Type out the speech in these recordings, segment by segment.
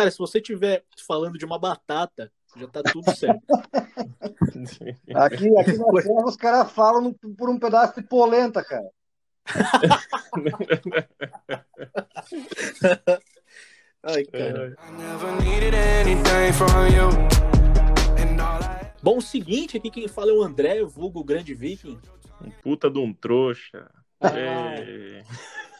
Cara, se você estiver falando de uma batata, já tá tudo certo. aqui, aqui na terra os caras falam por um pedaço de polenta, cara. Ai, cara. Bom, o seguinte, aqui quem fala é o André, o vulgo grande viking. Um puta de um trouxa. É...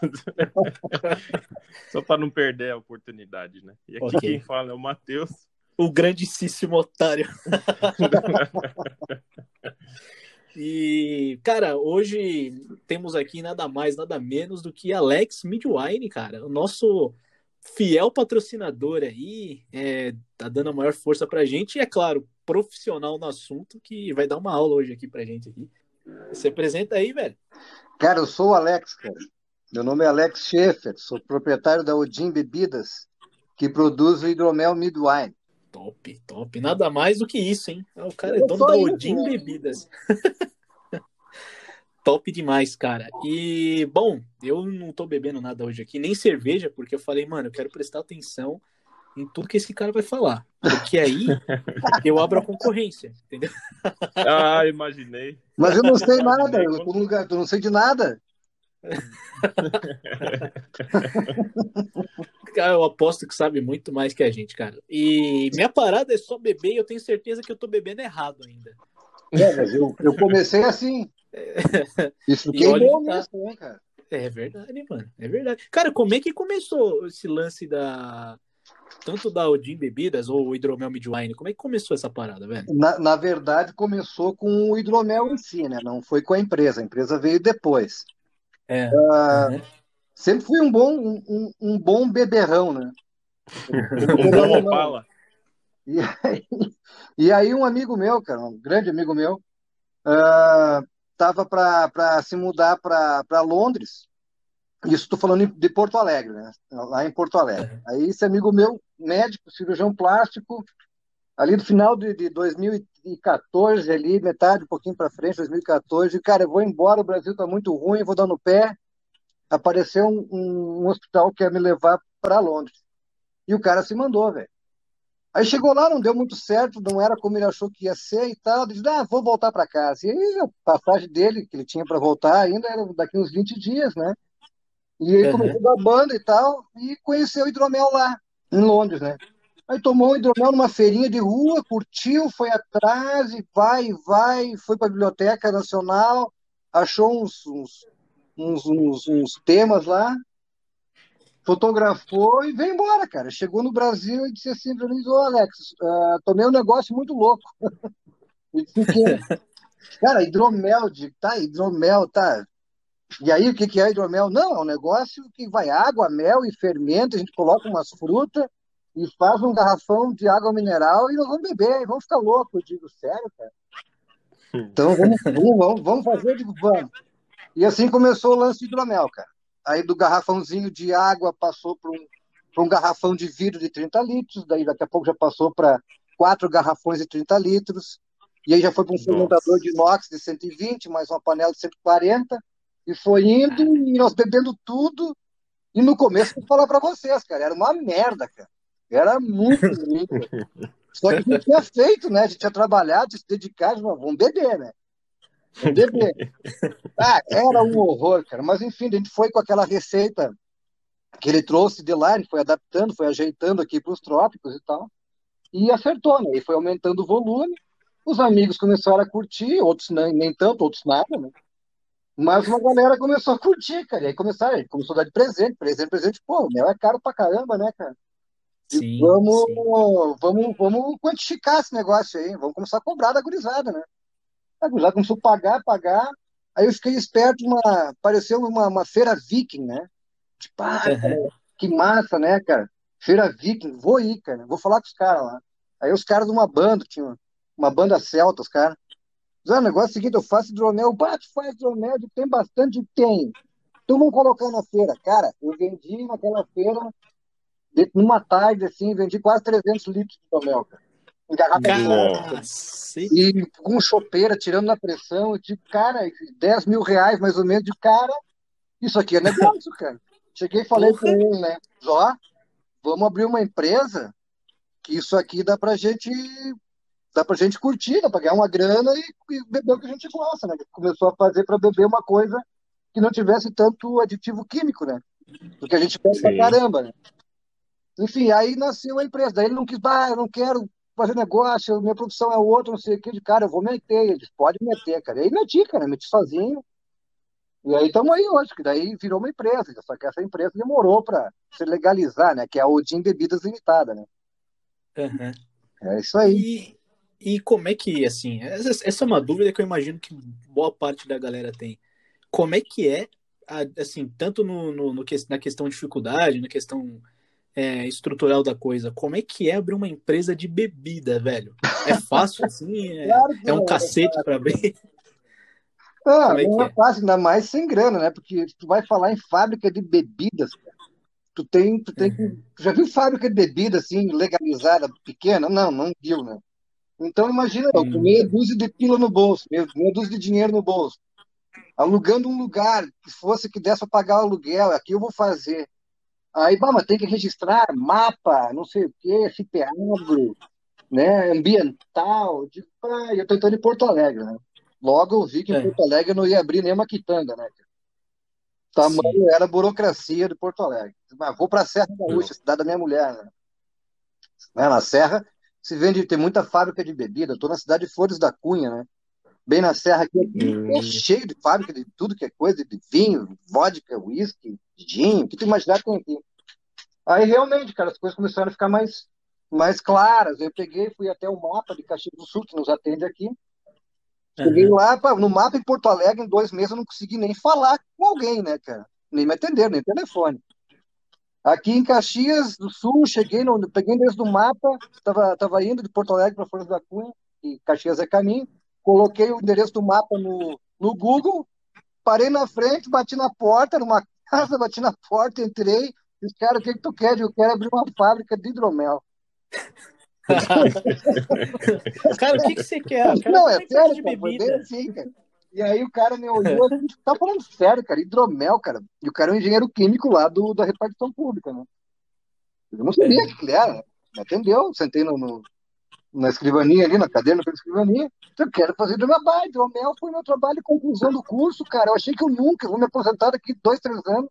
Só para não perder a oportunidade, né? E aqui okay. quem fala é o Matheus. O grandíssimo otário. e, cara, hoje temos aqui nada mais, nada menos do que Alex Midwine, cara. O nosso fiel patrocinador aí, é, tá dando a maior força pra gente. E, é claro, profissional no assunto, que vai dar uma aula hoje aqui pra gente aqui. Você apresenta aí, velho. Cara, eu sou o Alex, cara. Meu nome é Alex Schaefer, sou proprietário da Odin Bebidas, que produz o hidromel Midwine. Top, top. Nada mais do que isso, hein? O cara é dono da Odin isso, né? Bebidas. top demais, cara. E, bom, eu não tô bebendo nada hoje aqui, nem cerveja, porque eu falei, mano, eu quero prestar atenção em tudo que esse cara vai falar. Porque aí eu abro a concorrência, entendeu? Ah, imaginei. Mas eu não sei nada, eu, tô lugar, eu não sei de nada. cara, eu aposto que sabe muito mais que a gente, cara. E minha parada é só beber e eu tenho certeza que eu tô bebendo errado ainda. É, mas eu, eu comecei assim. Isso que é bom tá... mesmo, né, cara? É verdade, mano. É verdade. Cara, como é que começou esse lance da. Tanto da Odin Bebidas ou o hidromel Midwine? Como é que começou essa parada, velho? Na, na verdade, começou com o hidromel em si, né? Não foi com a empresa. A empresa veio depois. É. Uh, uhum. Sempre fui um bom, um, um bom beberrão, né? um bom opala. E aí, e aí um amigo meu, cara, um grande amigo meu, uh, tava para se mudar para Londres. Isso estou falando de Porto Alegre, né? Lá em Porto Alegre. Uhum. Aí esse amigo meu, médico, cirurgião plástico, ali no final de, de 2014, ali, metade, um pouquinho para frente, 2014, cara, eu vou embora, o Brasil está muito ruim, vou dar no pé. Apareceu um, um, um hospital que ia me levar para Londres. E o cara se mandou, velho. Aí chegou lá, não deu muito certo, não era como ele achou que ia ser e tal. Ele disse, ah, vou voltar para casa. E aí a passagem dele, que ele tinha para voltar, ainda era daqui uns 20 dias, né? E ele uhum. começou da banda e tal, e conheceu o hidromel lá, em Londres, né? Aí tomou um hidromel numa feirinha de rua, curtiu, foi atrás, e vai, e vai, foi para a Biblioteca Nacional, achou uns, uns, uns, uns, uns temas lá, fotografou e veio embora, cara. Chegou no Brasil e disse assim para mim, ô Alex, uh, tomei um negócio muito louco. e disse cara, hidromel, de, tá, hidromel, tá. E aí, o que, que é hidromel? Não, é um negócio que vai água, mel e fermento, a gente coloca umas frutas, e faz um garrafão de água mineral e nós vamos beber, e vamos ficar loucos. Eu digo, sério, cara? Então vamos, vamos, vamos fazer, eu digo, vamos. E assim começou o lance de hidromel, cara. Aí do garrafãozinho de água passou para um, um garrafão de vidro de 30 litros, daí daqui a pouco já passou para quatro garrafões de 30 litros, e aí já foi para um fermentador de inox de 120, mais uma panela de 140, e foi indo, e nós bebendo tudo, e no começo, vou falar para vocês, cara, era uma merda, cara. Era muito ruim. Só que a gente tinha feito, né? A gente tinha trabalhado, se dedicado, vamos beber, né? Vamos beber. Ah, era um horror, cara. Mas enfim, a gente foi com aquela receita que ele trouxe de lá, ele foi adaptando, foi ajeitando aqui para os trópicos e tal. E acertou, né? E foi aumentando o volume. Os amigos começaram a curtir, outros nem, nem tanto, outros nada, né? Mas uma galera começou a curtir, cara. E aí começaram, começou a dar de presente, presente, presente. Pô, o mel é caro pra caramba, né, cara? Sim, vamos, sim. vamos, vamos quantificar esse negócio aí, vamos começar a cobrar da gurizada, né? A gurizada começou a pagar, pagar, aí eu fiquei esperto, uma, apareceu uma, uma feira viking, né? Tipo, ah, cara, que massa, né, cara? Feira viking, vou ir, cara, vou falar com os caras lá. Aí os caras de uma banda, tinha uma banda celta, os caras. Ah, o negócio é o seguinte, eu faço hidromel, bate, faz hidromel, tem bastante, tem. Então vamos colocar na feira. Cara, eu vendi naquela feira numa tarde, assim, vendi quase 300 litros de hidromel, cara. Engarrafado. E com chopeira, tirando na pressão, eu digo, cara, 10 mil reais mais ou menos, de cara, isso aqui é negócio, cara. Cheguei e falei para ele, né? Ó, vamos abrir uma empresa que isso aqui dá pra gente dá pra gente curtir, dá pra ganhar uma grana e, e beber o que a gente gosta, né? Começou a fazer para beber uma coisa que não tivesse tanto aditivo químico, né? Porque a gente bebe pra caramba, né? Enfim, aí nasceu a empresa. Daí ele não quis, ah, eu não quero fazer negócio, minha produção é outra, não sei o que. De cara, eu vou meter. Ele disse, pode meter, cara. E aí meti, cara, meti sozinho. E aí estamos aí hoje, que daí virou uma empresa. Só que essa empresa demorou para se legalizar, né? Que é a Odin Bebidas Limitada, né? Uhum. É isso aí. E, e como é que, assim, essa, é uma dúvida que eu imagino que boa parte da galera tem. Como é que é, assim, tanto no, no, no na questão de dificuldade, na questão é, estrutural da coisa, como é que é abrir uma empresa de bebida, velho? É fácil assim? É, claro é um cacete para abrir? Ah, é não é, é, fácil, ainda mais sem grana, né? Porque tu vai falar em fábrica de bebidas, cara. Tu tem, tu tem que. Uhum. Tu já viu fábrica de bebida assim, legalizada, pequena? Não, não viu, né? Então imagina, com meia dúzia de pila no bolso, meia dúzia de dinheiro no bolso, alugando um lugar que fosse que desse para pagar o aluguel, aqui eu vou fazer. Aí, bah, mas tem que registrar mapa, não sei o quê, FIPEAGRO, né, ambiental. Digo, ah, eu tô entrando em Porto Alegre, né? Logo eu vi que em é. Porto Alegre não ia abrir nenhuma quitanda, né? Tamanho Sim. era a burocracia de Porto Alegre. Mas vou para a Serra Gaúcha, cidade da minha mulher. Né? né? Na Serra se vende, tem muita fábrica de bebida. Estou na cidade de Flores da Cunha, né? Bem na Serra aqui, hum. é cheio de fábrica de tudo que é coisa, de vinho, vodka, whisky, gin, o que tu imaginar tem aqui. Aí realmente, cara, as coisas começaram a ficar mais, mais claras. Eu peguei, fui até o mapa de Caxias do Sul, que nos atende aqui. Cheguei uhum. lá, no mapa em Porto Alegre, em dois meses, eu não consegui nem falar com alguém, né, cara? Nem me atender, nem telefone. Aqui em Caxias do Sul, cheguei, no, peguei desde o mapa, estava tava indo de Porto Alegre para Flores da Cunha, e Caxias é caminho, coloquei o endereço do mapa no, no Google, parei na frente, bati na porta, numa casa, bati na porta, entrei, disse, cara, o que, que tu quer? Eu quero abrir uma fábrica de hidromel. cara, o que, que você quer? Não, é sério, de bebida. assim, cara. E aí o cara me olhou assim, tá falando sério, cara, hidromel, cara. E o cara é um engenheiro químico lá do, da repartição pública, né? Eu não sabia o é. que ele era, me atendeu, sentei no, no, na escrivaninha ali, na cadeira, na escrivaninha. Eu quero fazer hidromel, hidromel foi meu trabalho conclusão do curso, cara. Eu achei que eu nunca, eu vou me aposentar daqui dois, três anos.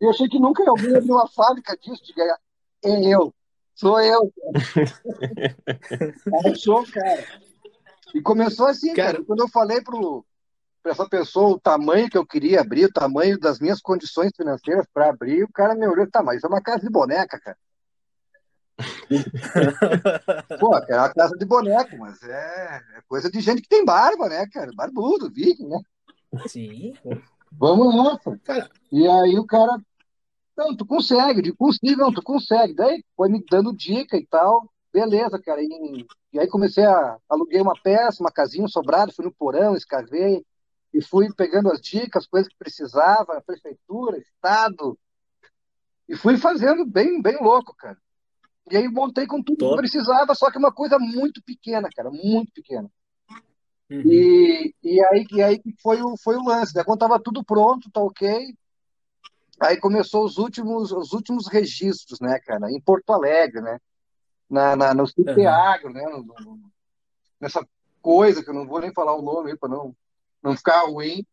E eu achei que nunca alguém abriu uma fábrica disso, de ganhar. É eu, sou eu. Achou, cara. E começou assim, cara. cara. Quando eu falei pro, para essa pessoa o tamanho que eu queria abrir, o tamanho das minhas condições financeiras para abrir, o cara me olhou e tá, mas isso é uma casa de boneca, cara. Pô, é uma casa de boneco, mas é, é, coisa de gente que tem barba, né, cara? Barbudo, viking, né? Sim. Vamos nessa. Cara. E aí o cara, não, tu consegue, de consigo, não, tu consegue. Daí foi me dando dica e tal. Beleza, cara. E, e aí comecei a aluguei uma peça, uma casinha, um sobrado, fui no porão, escavei, e fui pegando as dicas, coisas que precisava, prefeitura, estado, e fui fazendo bem, bem louco, cara. E aí montei com tudo Top. que precisava, só que uma coisa muito pequena, cara, muito pequena. Uhum. E, e aí, e aí foi, o, foi o lance, né? Quando tava tudo pronto, tá ok. Aí começou os últimos, os últimos registros, né, cara, em Porto Alegre, né? Na, na, no CP Agro, né? No, no, nessa coisa que eu não vou nem falar o nome aí para não não ficar ruim.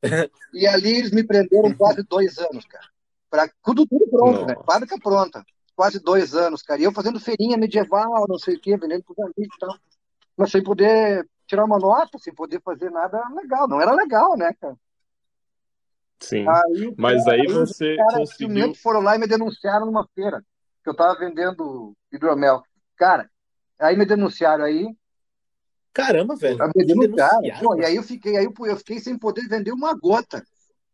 e ali eles me prenderam quase dois anos, cara. Pra, tudo, tudo pronto, né? Fábrica pronta. Quase dois anos, cara. E eu fazendo feirinha medieval, não sei o quê, vendendo pros amigos e tal. Mas sem poder tirar uma nota, sem poder fazer nada legal. Não era legal, né, cara? Sim. Aí, Mas cara, aí você cara, conseguiu... foram lá e me denunciaram numa feira que eu tava vendendo hidromel. Cara, aí me denunciaram aí, Caramba, velho. Tá vendendo caro. Pô, e aí eu fiquei, aí eu fiquei sem poder vender uma gota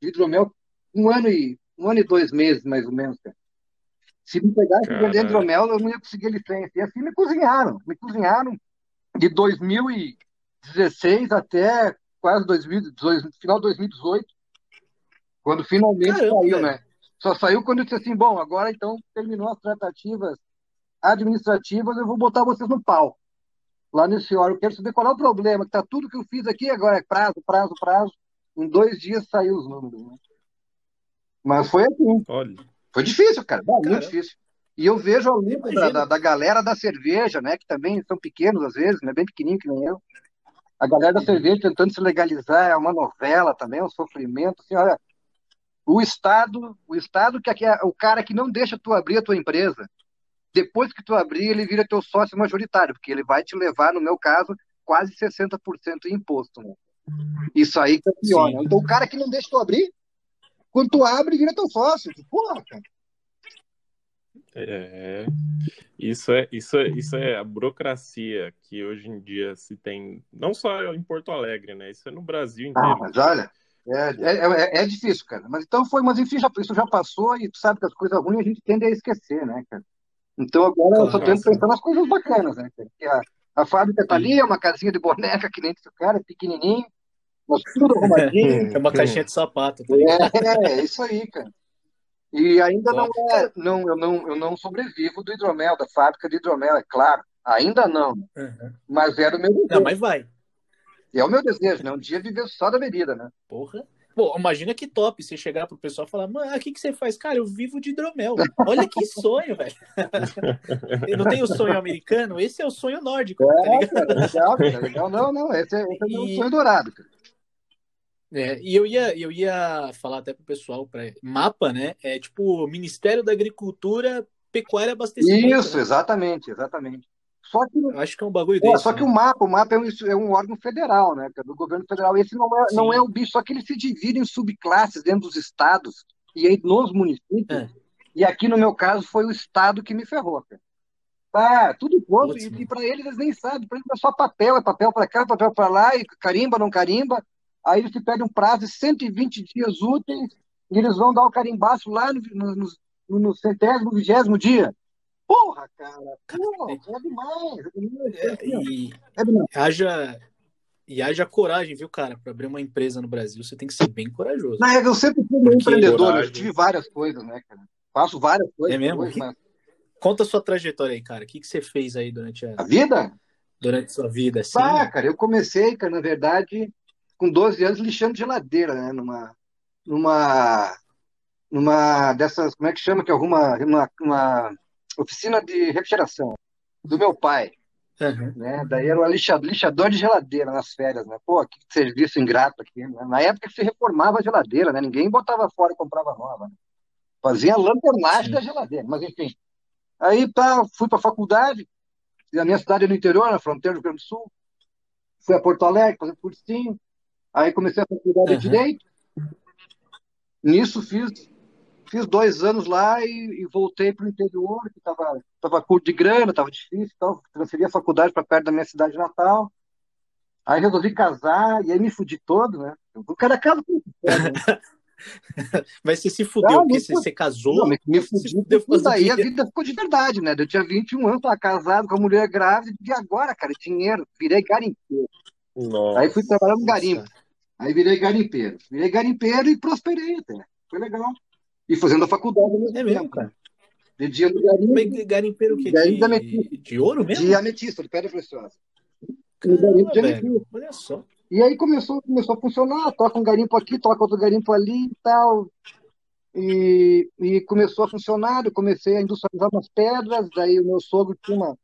de hidromel um ano e um ano e dois meses, mais ou menos, cara. Se me pegasse Caramba. vender hidromel, eu não ia conseguir licença. E assim me cozinharam. Me cozinharam de 2016 até quase 2018, final de 2018, quando finalmente Caramba, saiu, velho. né? Só saiu quando eu disse assim, bom, agora então terminou as tratativas administrativas, eu vou botar vocês no pau lá nesse órgão. Eu quero saber qual é o problema, que tá tudo que eu fiz aqui agora é prazo, prazo, prazo. Em dois dias saiu os números. Né? Mas foi assim. Olha. Foi difícil, cara. Muito difícil. E eu vejo a luta da, da, da, galera da cerveja, né? Que também são pequenos às vezes, né? Bem pequenininho que nem eu. A galera da uhum. cerveja tentando se legalizar é uma novela também, é um sofrimento. Assim, olha, o Estado, o Estado que é o cara que não deixa tu abrir a tua empresa. Depois que tu abrir, ele vira teu sócio majoritário, porque ele vai te levar, no meu caso, quase 60% em imposto. Né? Isso aí que é pior. Né? Então o cara que não deixa tu abrir, quando tu abre, vira teu sócio. Porra, cara. É, isso é, isso é, isso é a burocracia que hoje em dia se tem, não só em Porto Alegre, né? Isso é no Brasil ah, inteiro. Ah, mas olha, é, é, é, é, difícil, cara. Mas então foi, mas enfim, já, isso já passou e tu sabe que as coisas ruins a gente tende a esquecer, né, cara? Então agora eu só tento pensar nas coisas bacanas, né? A, a fábrica tá ali, é uma casinha de boneca que nem esse cara, é pequenininho, mas tudo arrumadinho. É uma caixinha de sapato. Tá é, é, isso aí, cara. E ainda não é, não, eu não, eu não sobrevivo do hidromel, da fábrica de hidromel, é claro. Ainda não. Uhum. Mas era o meu desejo. Não, mas vai. É o meu desejo, né? Um dia viver só da bebida, né? Porra. Pô, imagina que top você chegar pro pessoal e falar, mano, o que, que você faz? Cara, eu vivo de hidromel. Olha que sonho, velho. eu não tenho o sonho americano, esse é o sonho nórdico. Tá é, tá cara, legal, cara, legal. Não, não, esse é, esse é o meu sonho dourado, cara. É, e eu ia, eu ia falar até pro pessoal, para mapa, né? É tipo Ministério da Agricultura, Pecuária e Abastecimento. Isso, né? exatamente, exatamente. Só que, acho que é um bagulho é, Só né? que o mapa, o mapa é um, é um órgão federal, né? Do governo federal. Esse não é, não é o bicho, só que ele se divide em subclasses dentro dos estados e aí nos municípios. É. E aqui, no meu caso, foi o estado que me ferrou, cara. Ah, tudo pronto. E, e para eles, eles nem sabem. Para eles é só papel, é papel para cá, papel para lá, e carimba, não carimba. Aí eles te pedem um prazo de 120 dias úteis e eles vão dar o carimbaço lá no, no, no centésimo, vigésimo dia. Porra, cara, porra, é demais. É demais. É, e, é demais. Haja, e haja coragem, viu, cara? Para abrir uma empresa no Brasil, você tem que ser bem corajoso. Não, eu sempre fui um empreendedor, coragem. eu tive várias coisas, né, cara? Faço várias coisas. É mesmo? Depois, mas... Conta a sua trajetória aí, cara. O que, que você fez aí durante a... a vida? Durante a sua vida, assim. Ah, cara, eu comecei, cara, na verdade, com 12 anos lixando geladeira, né? Numa, numa, numa dessas, como é que chama, que é uma, uma, uma oficina de refrigeração do meu pai. Uhum. Né? Daí era um lixador, lixador de geladeira nas férias, né? Pô, que serviço ingrato aqui. Né? Na época que se reformava a geladeira, né? Ninguém botava fora e comprava nova. Né? Fazia lanternagem da geladeira, mas enfim. Aí tá, fui para a faculdade, a minha cidade é no interior, na fronteira do Rio Grande do Sul. Fui a Porto Alegre fazer cursinho. Aí comecei a faculdade uhum. de Direito. Nisso fiz, fiz dois anos lá e, e voltei para o interior, que estava tava curto de grana, estava difícil, então transferi a faculdade para perto da minha cidade natal. Aí resolvi casar, e aí me fudi todo, né? O cara casa com né? Mas você se fudeu porque você, você casou? Não, me, me fudi, daí a vida ficou de verdade, né? Eu tinha 21 anos, estava casado com a mulher grávida, e agora, cara, dinheiro, virei garimpeiro. Nossa. Aí fui trabalhar no garimpo. Aí virei garimpeiro. Virei garimpeiro e prosperei até. Foi legal. E fazendo a faculdade mesmo. É mesmo, cara. De dia no garimpo. Garimpeiro o quê? De, de ouro mesmo? De ametista, de pedra preciosa. Caramba, de velho, olha só. E aí começou, começou a funcionar, toca um garimpo aqui, toca outro garimpo ali e tal. E, e começou a funcionar, eu comecei a industrializar umas pedras, daí o meu sogro tinha uma,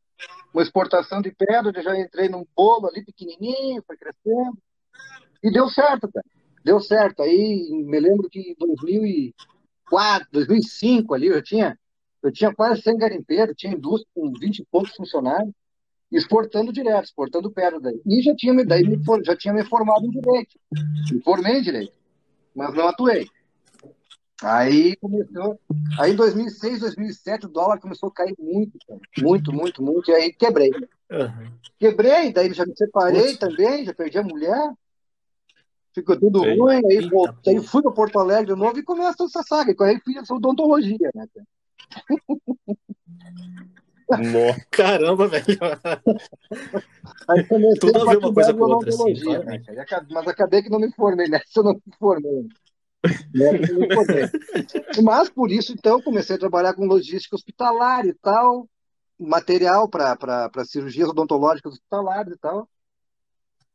uma exportação de pedra, eu já entrei num bolo ali pequenininho, foi crescendo. E deu certo, cara. Deu certo. Aí me lembro que em 2004, 2005 ali, eu tinha, eu tinha quase 100 garimpeiros, tinha indústria com 20 e poucos funcionários, exportando direto, exportando pedra daí. E já tinha, daí me, já tinha me formado em direito. Me formei em direito, mas não atuei. Aí começou. Aí em 2006, 2007, o dólar começou a cair muito, cara. muito, muito, muito. E aí quebrei. Uhum. Quebrei, daí já me separei também, já perdi a mulher ficou tudo Ei, ruim, aí voltei, fui para Porto Alegre de novo e começa essa saga. Aí fiz odontologia, né? Nossa. Caramba, velho. Aí comecei Tudo a ver uma coisa com outra, assim, né? Mas acabei que não me formei nessa, eu não me formei. Mas por isso, então, comecei a trabalhar com logística hospitalar e tal, material para cirurgias odontológicas hospitalares e tal.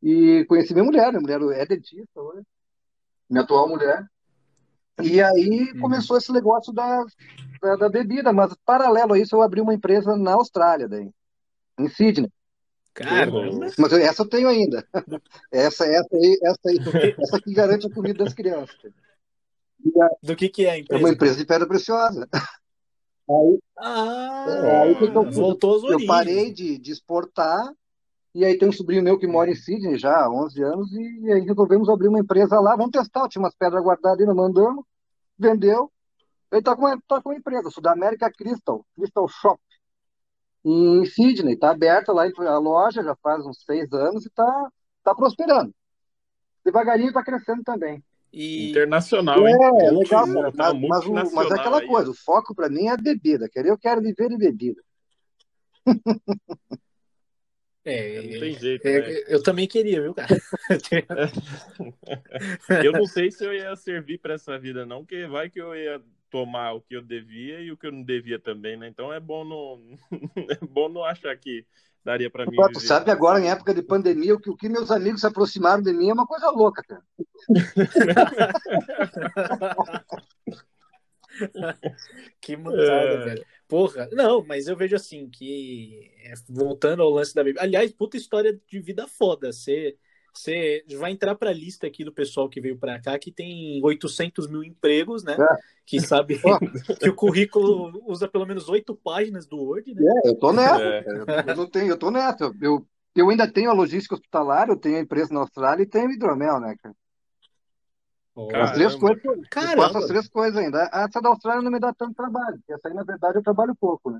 E conheci minha mulher, minha mulher é dentista hoje, minha atual mulher. E aí uhum. começou esse negócio da, da, da, bebida, mas paralelo a isso eu abri uma empresa na Austrália, daí, em Sydney. Caramba! Mas essa eu tenho ainda. Essa, essa aí, essa aí, essa que garante a comida das crianças. A, Do que que é a empresa? É uma empresa de pedra preciosa. Aí, ah, é, aí eu, voltou às eu parei de, de exportar e aí tem um sobrinho meu que mora em Sydney já há 11 anos e aí resolvemos abrir uma empresa lá. Vamos testar, tinha umas pedras guardadas ainda, mandamos, vendeu. Ele está com, tá com uma empresa, Sudamérica Crystal, Crystal Shop, em Sydney. Está aberta lá a loja já faz uns seis anos e está tá prosperando. Devagarinho está crescendo também. E... Internacional, hein? É, legal, cara. Mas, mas, o, mas é aquela aí. coisa, o foco para mim é a bebida. Quer eu quero viver de bebida. É, não tem jeito. É, né? Eu também queria, viu, cara? eu não sei se eu ia servir para essa vida, não, porque vai que eu ia tomar o que eu devia e o que eu não devia também, né? Então é bom não, é bom não achar que daria para mim. Tu sabe agora, em época de pandemia, o que, o que meus amigos se aproximaram de mim é uma coisa louca, cara. que mandada, é... velho. Porra, não, mas eu vejo assim que é, voltando ao lance da bebida. Aliás, puta história de vida foda. Você você vai entrar para a lista aqui do pessoal que veio para cá, que tem 800 mil empregos, né? É. Que sabe que o currículo usa pelo menos oito páginas do Word, né? É, eu tô nessa. É. Eu não tenho, eu tô nessa. Eu, eu ainda tenho a logística hospitalar, eu tenho a empresa na Austrália e tenho hidromel, né, cara? As três coisas, eu faço as três coisas ainda. Essa da Austrália não me dá tanto trabalho, porque essa aí, na verdade, eu trabalho pouco, né?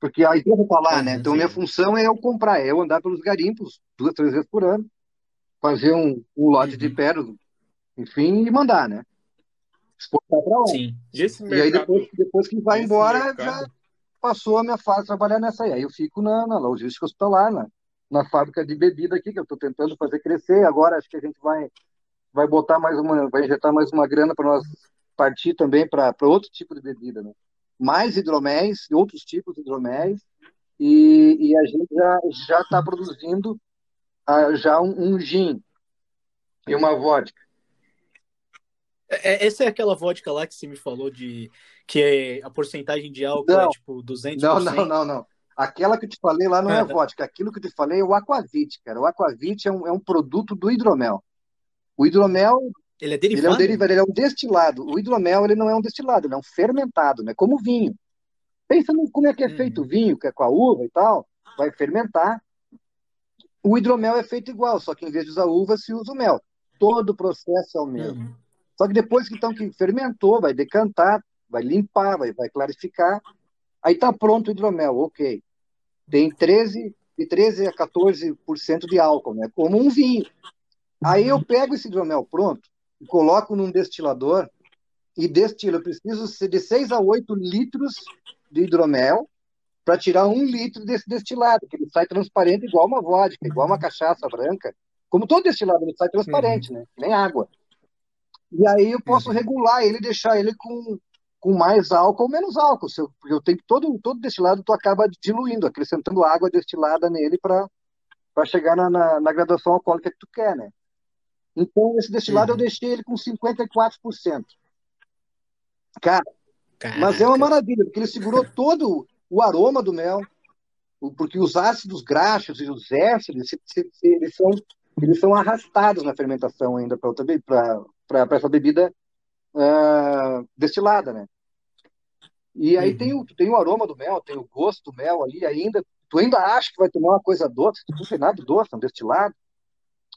Porque a empresa está lá, né? Então, minha função é eu comprar, é eu andar pelos garimpos duas, três vezes por ano, fazer um, um lote uhum. de pérolas, enfim, e mandar, né? Exportar para lá. Sim. E, mercado, e, aí, depois, depois que vai embora, mercado... já passou a minha fase de trabalhar nessa aí. Aí eu fico na, na logística hospitalar, na, na fábrica de bebida aqui, que eu estou tentando fazer crescer. Agora acho que a gente vai vai botar mais uma, vai injetar mais uma grana para nós partir também para outro tipo de bebida, né? Mais hidroméis, outros tipos de hidroméis, e, e a gente já está produzindo uh, já um, um gin e uma vodka. É, é, essa é aquela vodka lá que você me falou de que é, a porcentagem de álcool é, não, é tipo 200%? Não, não, não, não. Aquela que eu te falei lá não é vodka. Aquilo que eu te falei é o Aquavit, cara. O Aquavit é um, é um produto do hidromel. O hidromel ele é derivado? Ele é um derivado, ele é um destilado. O hidromel ele não é um destilado, ele é um fermentado, né? Como o vinho. Pensa no como é que é uhum. feito o vinho, que é com a uva e tal, vai fermentar. O hidromel é feito igual, só que em vez de usar uva, se usa o mel. Todo o processo é o mesmo. Uhum. Só que depois que, então, que fermentou, vai decantar, vai limpar, vai, vai clarificar. Aí está pronto o hidromel, ok. Tem 13, de 13 a 14% de álcool, né? Como um vinho. Aí eu pego esse hidromel pronto e coloco num destilador e destilo. Eu preciso de 6 a 8 litros de hidromel para tirar um litro desse destilado, que ele sai transparente igual uma vodka, igual uma cachaça branca. Como todo destilado, ele sai transparente, uhum. né? Nem água. E aí eu posso uhum. regular ele, deixar ele com, com mais álcool ou menos álcool. Se eu, porque eu tenho todo, todo destilado, tu acaba diluindo, acrescentando água destilada nele para chegar na, na, na graduação alcoólica que tu quer, né? Então, esse destilado uhum. eu deixei ele com 54%. Cara, Caraca. mas é uma maravilha, porque ele segurou todo o aroma do mel, porque os ácidos graxos e os ésteres, eles são, eles são arrastados na fermentação ainda para essa bebida uh, destilada, né? E aí uhum. tem, o, tem o aroma do mel, tem o gosto do mel ali ainda. Tu ainda acha que vai tomar uma coisa doce, tu não tem nada doce, um destilado.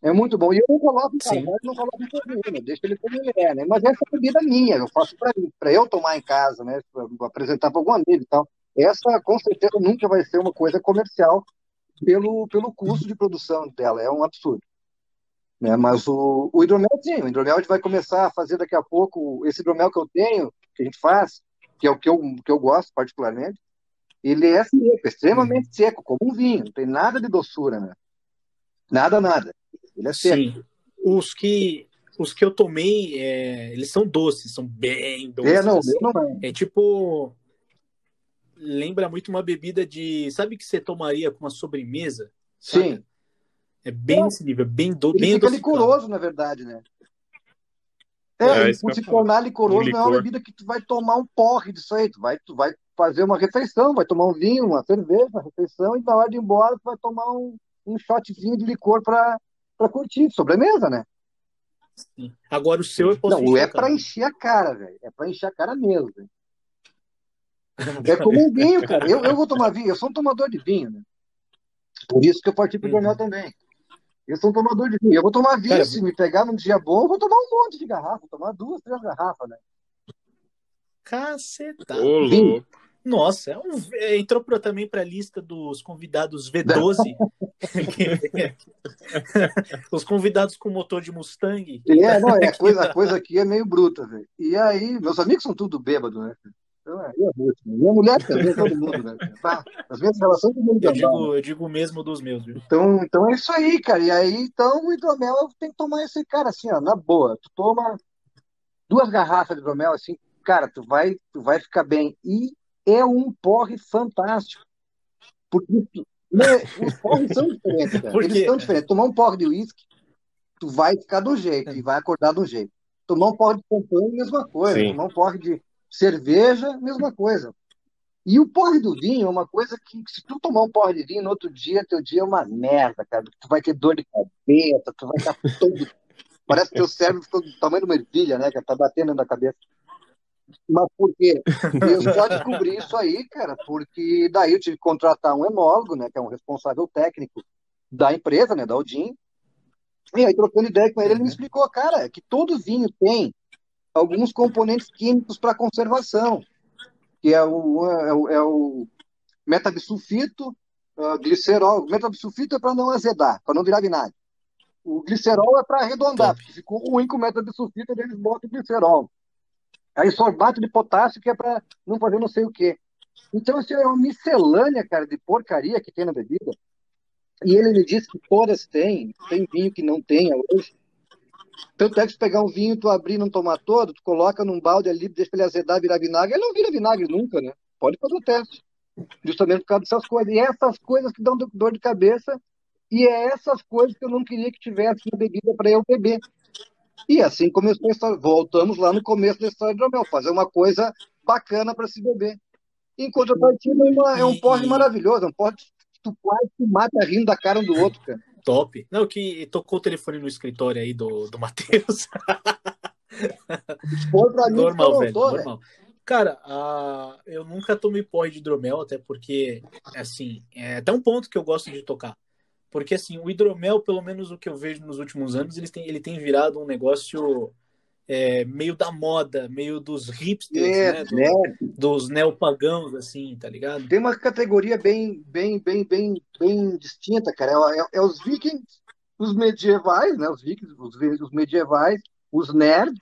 É muito bom. E eu não coloco casa, não coloco em nenhuma, deixa ele como ele é, né? Mas essa é bebida minha, eu faço para eu tomar em casa, né? Pra apresentar para algum amigo e tal. Essa, com certeza, nunca vai ser uma coisa comercial pelo, pelo custo de produção dela. É um absurdo. Né? Mas o, o hidromel, sim, o hidromel a gente vai começar a fazer daqui a pouco. Esse hidromel que eu tenho, que a gente faz, que é o que eu, que eu gosto particularmente, ele é seco, extremamente seco, como um vinho, não tem nada de doçura, né? Nada, nada. Ele é seco. Sim. Os que, os que eu tomei, é, eles são doces, são bem doces. É, não, assim. não é. é tipo. Lembra muito uma bebida de. Sabe que você tomaria com uma sobremesa? Sabe? Sim. É bem é. nesse nível, bem, do, Ele bem fica licoroso, na verdade, né? É, É, se tornar licoroso, Um não é uma bebida que tu vai tomar um porre disso aí. Tu vai, tu vai fazer uma refeição, vai tomar um vinho, uma cerveja, uma refeição, e na hora de ir embora, tu vai tomar um, um shotzinho de licor pra, pra curtir, sobremesa, né? Sim. Agora o seu eu posso Não, é cara. encher a cara, velho. É pra encher a cara mesmo, velho. É como um vinho, cara. Eu, eu vou tomar vinho, eu sou um tomador de vinho, né? Por isso que eu parti pro Uhum. jornal também. Eu sou um tomador de vinho. Eu vou tomar vinho, Cara, se me pegar num dia bom, eu vou tomar um monte de garrafa, vou tomar duas, três garrafas, né? Caceta. Ô, Vinho. louco. Nossa, é um- é, entrou pra, também para a lista dos convidados V12. Os convidados com motor de Mustang. É, não, é, a, coisa, a coisa aqui é meio bruta, velho. E aí, meus amigos são tudo bêbado, né? Então, é bruto. né? Minha mulher também, todo mundo, né? Tá, as minhas relações todo mundo Eu né? digo, eu digo o mesmo dos meus, viu? Então, então é isso aí, cara. E aí, então, o hidromel tem que tomar esse cara assim, ó, na boa. Tu toma duas garrafas de hidromel, assim, cara, tu vai, tu vai ficar bem. E é um porre fantástico. Porque né, os porres são diferentes, cara. Eles são diferentes. Tomar um porre de uísque, tu vai ficar um jeito e vai acordar um jeito. Tomar um porre de champanhe, mesma coisa. Sim. Tomar um porre de cerveja, mesma coisa. E o porre do vinho é uma coisa que, se tu tomar um porre de vinho no outro dia, teu dia é uma merda, cara. Tu vai ter dor de cabeça, tu vai estar todo. Parece que teu cérebro ficou do tamanho de uma ervilha, né, cara? Tá batendo na cabeça. Mas por quê? Eu já descobri isso aí, cara, porque daí eu tive que contratar um enólogo, né, que é um responsável técnico da empresa, né, da Odin. E aí, trocando ideia com ele, ele me explicou, cara, que todo vinho tem alguns componentes químicos para conservação, que é o, é o, é o metabisulfito, ah, glicerol. O metabisulfito é para não azedar, para não virar vinagre. O glicerol é para arredondar, Top. porque ficou ruim com o metabisulfito, eles botam o glicerol. Aí sorbato de potássio, que é para não fazer não sei o quê. Então, assim, é uma miscelânea, cara, de porcaria que tem na bebida. E ele me disse que todas têm, tem vinho que não tenha hoje. Tanto é que se pegar um vinho, tu abrir e não tomar todo, tu coloca num balde ali, deixa ele azedar, virar vinagre, ele não vira vinagre nunca, né? Pode fazer o teste. Justamente por causa dessas coisas. E essas coisas que dão do- dor de cabeça, e é essas coisas que eu não queria que tivesse na bebida para eu beber. E assim começou a história. Voltamos lá no começo da história do Romel, fazer uma coisa bacana para se beber. Em contrapartida, é, é um porre maravilhoso, é um porre que tu quase te mata rindo da cara um do outro, cara. Top. Não, que tocou o telefone no escritório aí do, do Matheus. Foi pra mim Normal, não velho, normal. Cara, ah, eu nunca tomei porre de hidromel, até porque, assim, é até um ponto que eu gosto de tocar. Porque, assim, o hidromel, pelo menos o que eu vejo nos últimos anos, ele tem, ele tem virado um negócio é, meio da moda, meio dos hipsters, É, né? Do- né? dos neopagãos, assim, tá ligado? Tem uma categoria bem, bem, bem, bem, bem distinta, cara. É, é- é os vikings, os medievais, né? Os vikings, os, os medievais, os nerds,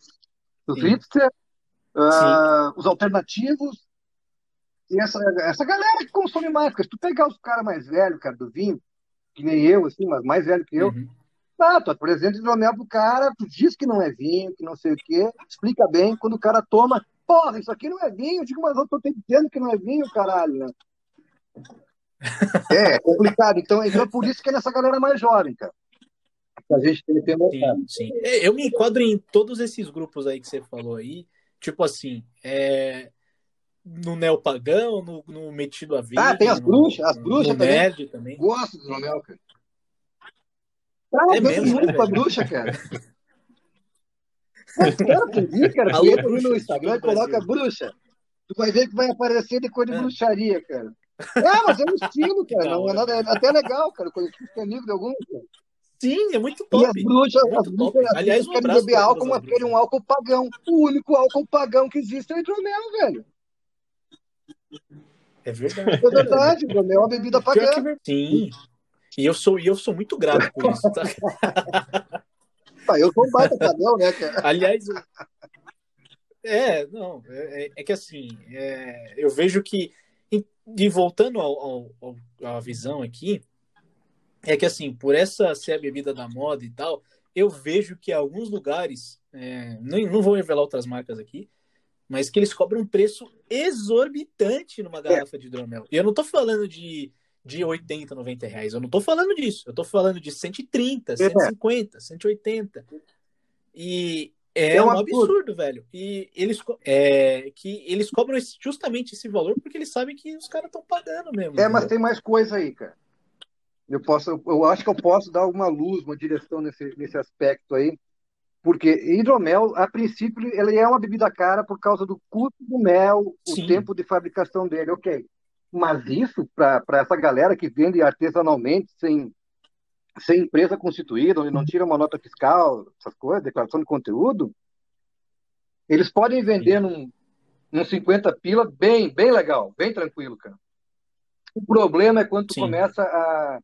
os Sim. hipsters, ah, os alternativos. E essa, essa galera que consome mais, se tu pegar os caras mais velhos, cara, do vinho, que nem eu, assim, mas mais velho que eu, Uhum. tá, tu apresenta hidromel pro cara, tu diz que não é vinho, que não sei o quê, explica bem, quando o cara toma, porra, isso aqui não é vinho, eu digo, mas eu tô te dizendo que não é vinho, caralho, né? É, é complicado. Então, então é por isso que é nessa galera mais jovem, cara. Que a gente tem que ter. Sim, sim. É, Eu me enquadro em todos esses grupos aí que você falou aí. Tipo assim, é, no neopagão, no, no metido a vida. Ah, tem as bruxas, as bruxas no também. nerd também. Gosto do hidromel, cara. Ah, É eu mesmo, muito pra bruxa, cara. Cara, tu viu, cara? Tu entra no bruxas Instagram e coloca bruxa. Tu vai ver que vai aparecer de coisa de É. bruxaria, cara. É, mas é um estilo, Que cara. da Não é, nada, é até legal, cara. Quando eu fico amigo de alguns, cara. Sim, é muito E as top. bruxas, Muito as top. bruxas, as Aliás, bruxas querem beber álcool, mas as querem um álcool pagão. O único álcool pagão que existe é o hidromel, velho. É verdade. É verdade, é uma bebida é pagã. Sim. E eu sou, e eu sou muito grato por isso, tá? Ah, eu sou um baita pagão, né, cara? Aliás, eu- é, não, é, é que assim, é, eu vejo que, e voltando ao, ao- ao- à visão aqui, é que assim, por essa ser a bebida da moda e tal, eu vejo que alguns lugares, é, nem, não vou revelar outras marcas aqui, mas que eles cobram um preço exorbitante numa garrafa de hidromel. E eu não tô falando de, de 80, 90 reais, eu não tô falando disso, eu tô falando de 130, 150, 180. E É, é um, absurdo. absurdo. velho. E eles, é, que eles cobram esse, justamente esse valor porque eles sabem que os caras estão pagando mesmo. É, entendeu? mas tem mais coisa aí, cara. Eu, posso, eu acho que eu posso dar uma luz, uma direção nesse, nesse aspecto aí. Porque hidromel, a princípio, ele é uma bebida cara por causa do custo do mel, Sim. o tempo de fabricação dele, ok. Mas isso, para essa galera que vende artesanalmente, sem, sem empresa constituída, onde não tira uma nota fiscal, essas coisas, declaração de conteúdo, eles podem vender num, num 50 pila bem, bem legal, bem tranquilo, cara. O problema é quando tu Sim. começa a,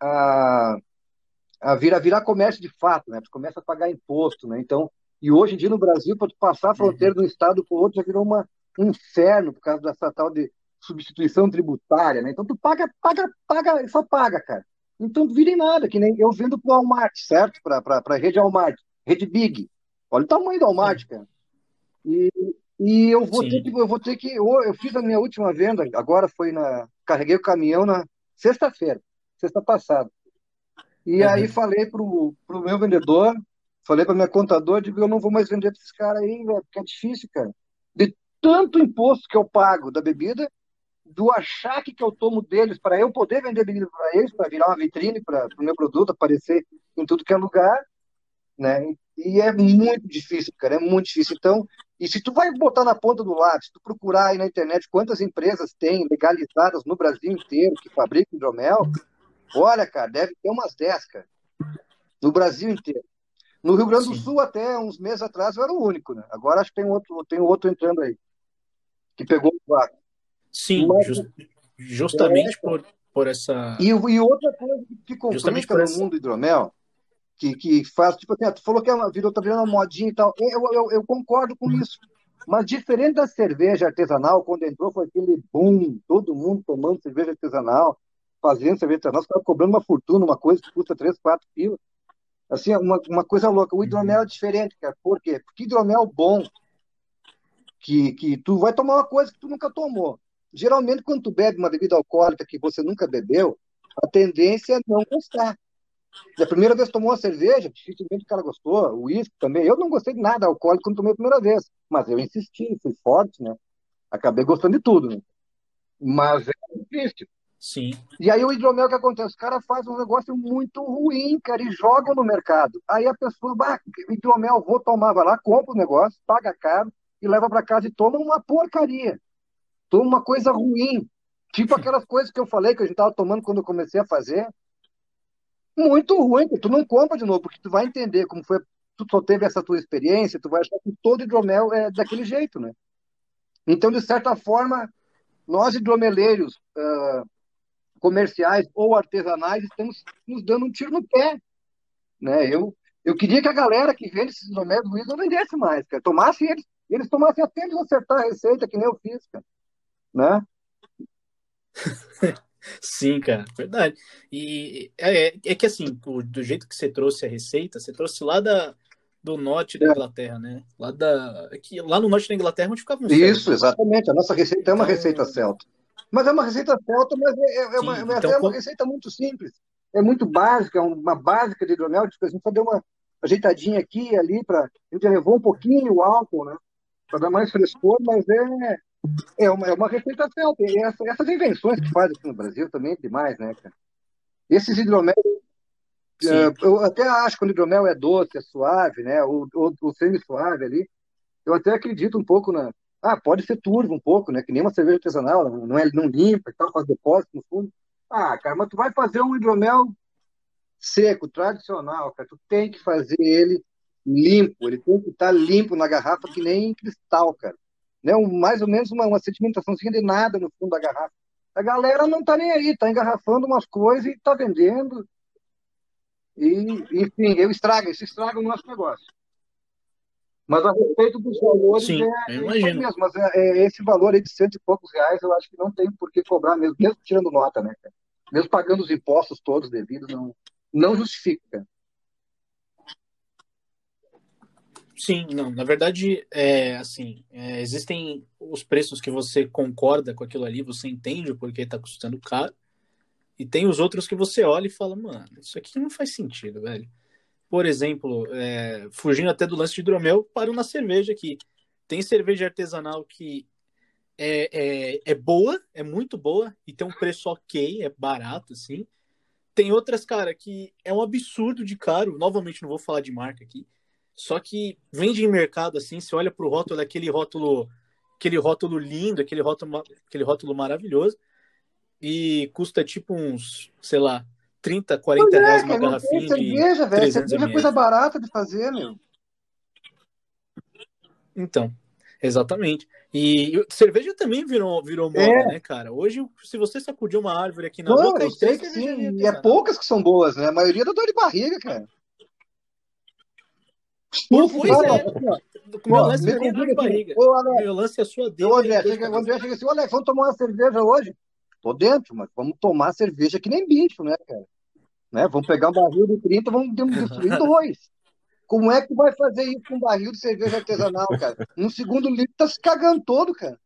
a a virar, virar comércio de fato, né? Tu começa a pagar imposto, né? Então, e hoje em dia no Brasil, para tu passar a fronteira uhum. de um estado para o outro, já virou uma, um inferno por causa dessa tal de substituição tributária, né? Então tu paga, paga, paga, só paga, cara. Então vira em nada, que nem eu vendo pro Walmart, certo? Para a rede Walmart, rede Big. Olha o tamanho do Walmart, cara. E, e eu vou Sim. ter que, eu vou ter que, eu, eu fiz a minha última venda, agora foi na, carreguei o caminhão na sexta-feira, sexta passada. E uhum. aí falei pro, pro meu vendedor, falei para minha contadora, digo, eu não vou mais vender para esses caras aí, velho, porque é difícil, cara. De tanto imposto que eu pago da bebida, do achaque que eu tomo deles para eu poder vender bebida para eles, para virar uma vitrine para o meu produto aparecer em tudo que é lugar, né? E é muito difícil, cara, é muito difícil. Então, e se tu vai botar na ponta do lápis, tu procurar aí na internet quantas empresas tem legalizadas no Brasil inteiro que fabricam hidromel, Olha, cara, deve ter umas 10, cara. No Brasil inteiro. No Rio Grande do Sim. Sul, até uns meses atrás, eu era o único, né? Agora acho que tem outro, tem outro entrando aí. Que pegou o vácuo. Sim, Mas, just, justamente é, por, por essa. E, e outra coisa que complica no essa... mundo hidromel, que, que faz, tipo assim, tu falou que é uma, virou, tá virando uma modinha e tal. Eu, eu, eu concordo com isso. Mas diferente da cerveja artesanal, quando entrou, foi aquele boom, todo mundo tomando cerveja artesanal fazendo cerveja você estava cobrando uma fortuna, uma coisa que custa 3, 4 quilos. Assim, uma, uma coisa louca. O hidromel é diferente, cara. Por quê? Porque hidromel bom, que, que tu vai tomar uma coisa que tu nunca tomou. Geralmente, quando tu bebe uma bebida alcoólica que você nunca bebeu, a tendência é não gostar. E a primeira vez que tomou uma cerveja, dificilmente o cara gostou, o uísque também. Eu não gostei de nada alcoólico quando tomei a primeira vez, mas eu insisti, fui forte, né? Acabei gostando de tudo, né? Mas é difícil. Sim. E aí o hidromel, o que acontece? Os caras fazem um negócio muito ruim, cara, e jogam no mercado. Aí a pessoa, bah, hidromel, vou tomar, vai lá, compra o negócio, paga caro e leva para casa e toma uma porcaria. Toma uma coisa ruim. Tipo aquelas coisas que eu falei que a gente tava tomando quando eu comecei a fazer. Muito ruim, tu não compra de novo, porque tu vai entender como foi, tu só teve essa tua experiência, tu vai achar que todo hidromel é daquele jeito, né? Então, de certa forma, nós hidromeleiros, uh, comerciais ou artesanais estamos nos dando um tiro no pé. Né? Eu, eu queria que a galera que vende esses hidromédios ruins não vendesse mais, cara. Tomasse eles, eles tomassem até eles acertar a receita, que nem eu fiz, cara. Né? Sim, cara, verdade. E é, é, é que assim, do jeito que você trouxe a receita, você trouxe lá da, do norte da é. Inglaterra, né? Lá, da, aqui, lá no norte da Inglaterra onde ficava um Isso, exatamente. A nossa receita é uma então, receita celta. Mas é uma receita celta, mas é, é, uma, Sim, então, é uma receita muito simples. É muito básica, uma básica de hidromel. Tipo, a gente só deu uma ajeitadinha aqui e ali, para a gente levou um pouquinho o álcool, né? Para dar mais frescor, mas é, é, uma, é uma receita celta. E essa, essas invenções que faz aqui no Brasil também é demais, né, cara? Esses hidromel, uh, eu até acho que o hidromel é doce, é suave, né? O, o, o semi-suave ali. Eu até acredito um pouco na, ah, pode ser turvo um pouco, né? Que nem uma cerveja artesanal, não, é, não limpa e tal, faz depósito no fundo. Ah, cara, mas tu vai fazer um hidromel seco, tradicional, cara, tu tem que fazer ele limpo, ele tem que estar limpo na garrafa que nem cristal, cara. Né? Um, mais ou menos uma, uma sedimentaçãozinha de nada no fundo da garrafa. A galera não tá nem aí, tá engarrafando umas coisas e tá vendendo. E, enfim, eu estrago, isso estraga o nosso negócio. Mas a respeito dos valores Sim, é, é mesmo. Mas é, é, esse valor aí de cento e poucos reais, eu acho que não tem por que cobrar mesmo, mesmo tirando nota, né, cara? Mesmo pagando os impostos todos devidos, não, não justifica. Sim, não. Na verdade, é assim, é, existem os preços que você concorda com aquilo ali, você entende o porquê está custando caro, e tem os outros que você olha e fala, mano, isso aqui não faz sentido, velho. Por exemplo, é, fugindo até do lance de hidromel, paro na cerveja aqui. Tem cerveja artesanal que é, é, é boa, é muito boa, e tem um preço ok, é barato, assim. Tem outras, cara, que é um absurdo de caro. Novamente, não vou falar de marca aqui. Só que vende em mercado, assim, você olha pro rótulo, aquele rótulo, aquele rótulo lindo, aquele rótulo, aquele rótulo maravilhoso, e custa tipo uns, sei lá, 30, 40 é, reais uma garrafinha cerveja, velho. Cerveja é coisa barata de fazer, meu. Então, exatamente. E cerveja também virou, virou moda, é. né, cara? Hoje, se você sacudir uma árvore aqui na Não, boca, eu sei que sim. E é poucas que são boas, né? A maioria dá dor de barriga, cara. Pois é. Meu lance é dor de barriga. Ô, Meu lance é a sua dele. Ô, André, chega, o André chega assim, Alex, vamos tomar uma cerveja hoje? Tô dentro, mas vamos tomar cerveja que nem bicho, né, cara? Né? Vamos pegar um barril de 30, vamos destruir dois. Como é que vai fazer isso com um barril de cerveja artesanal, cara? No segundo litro tá se cagando todo, cara.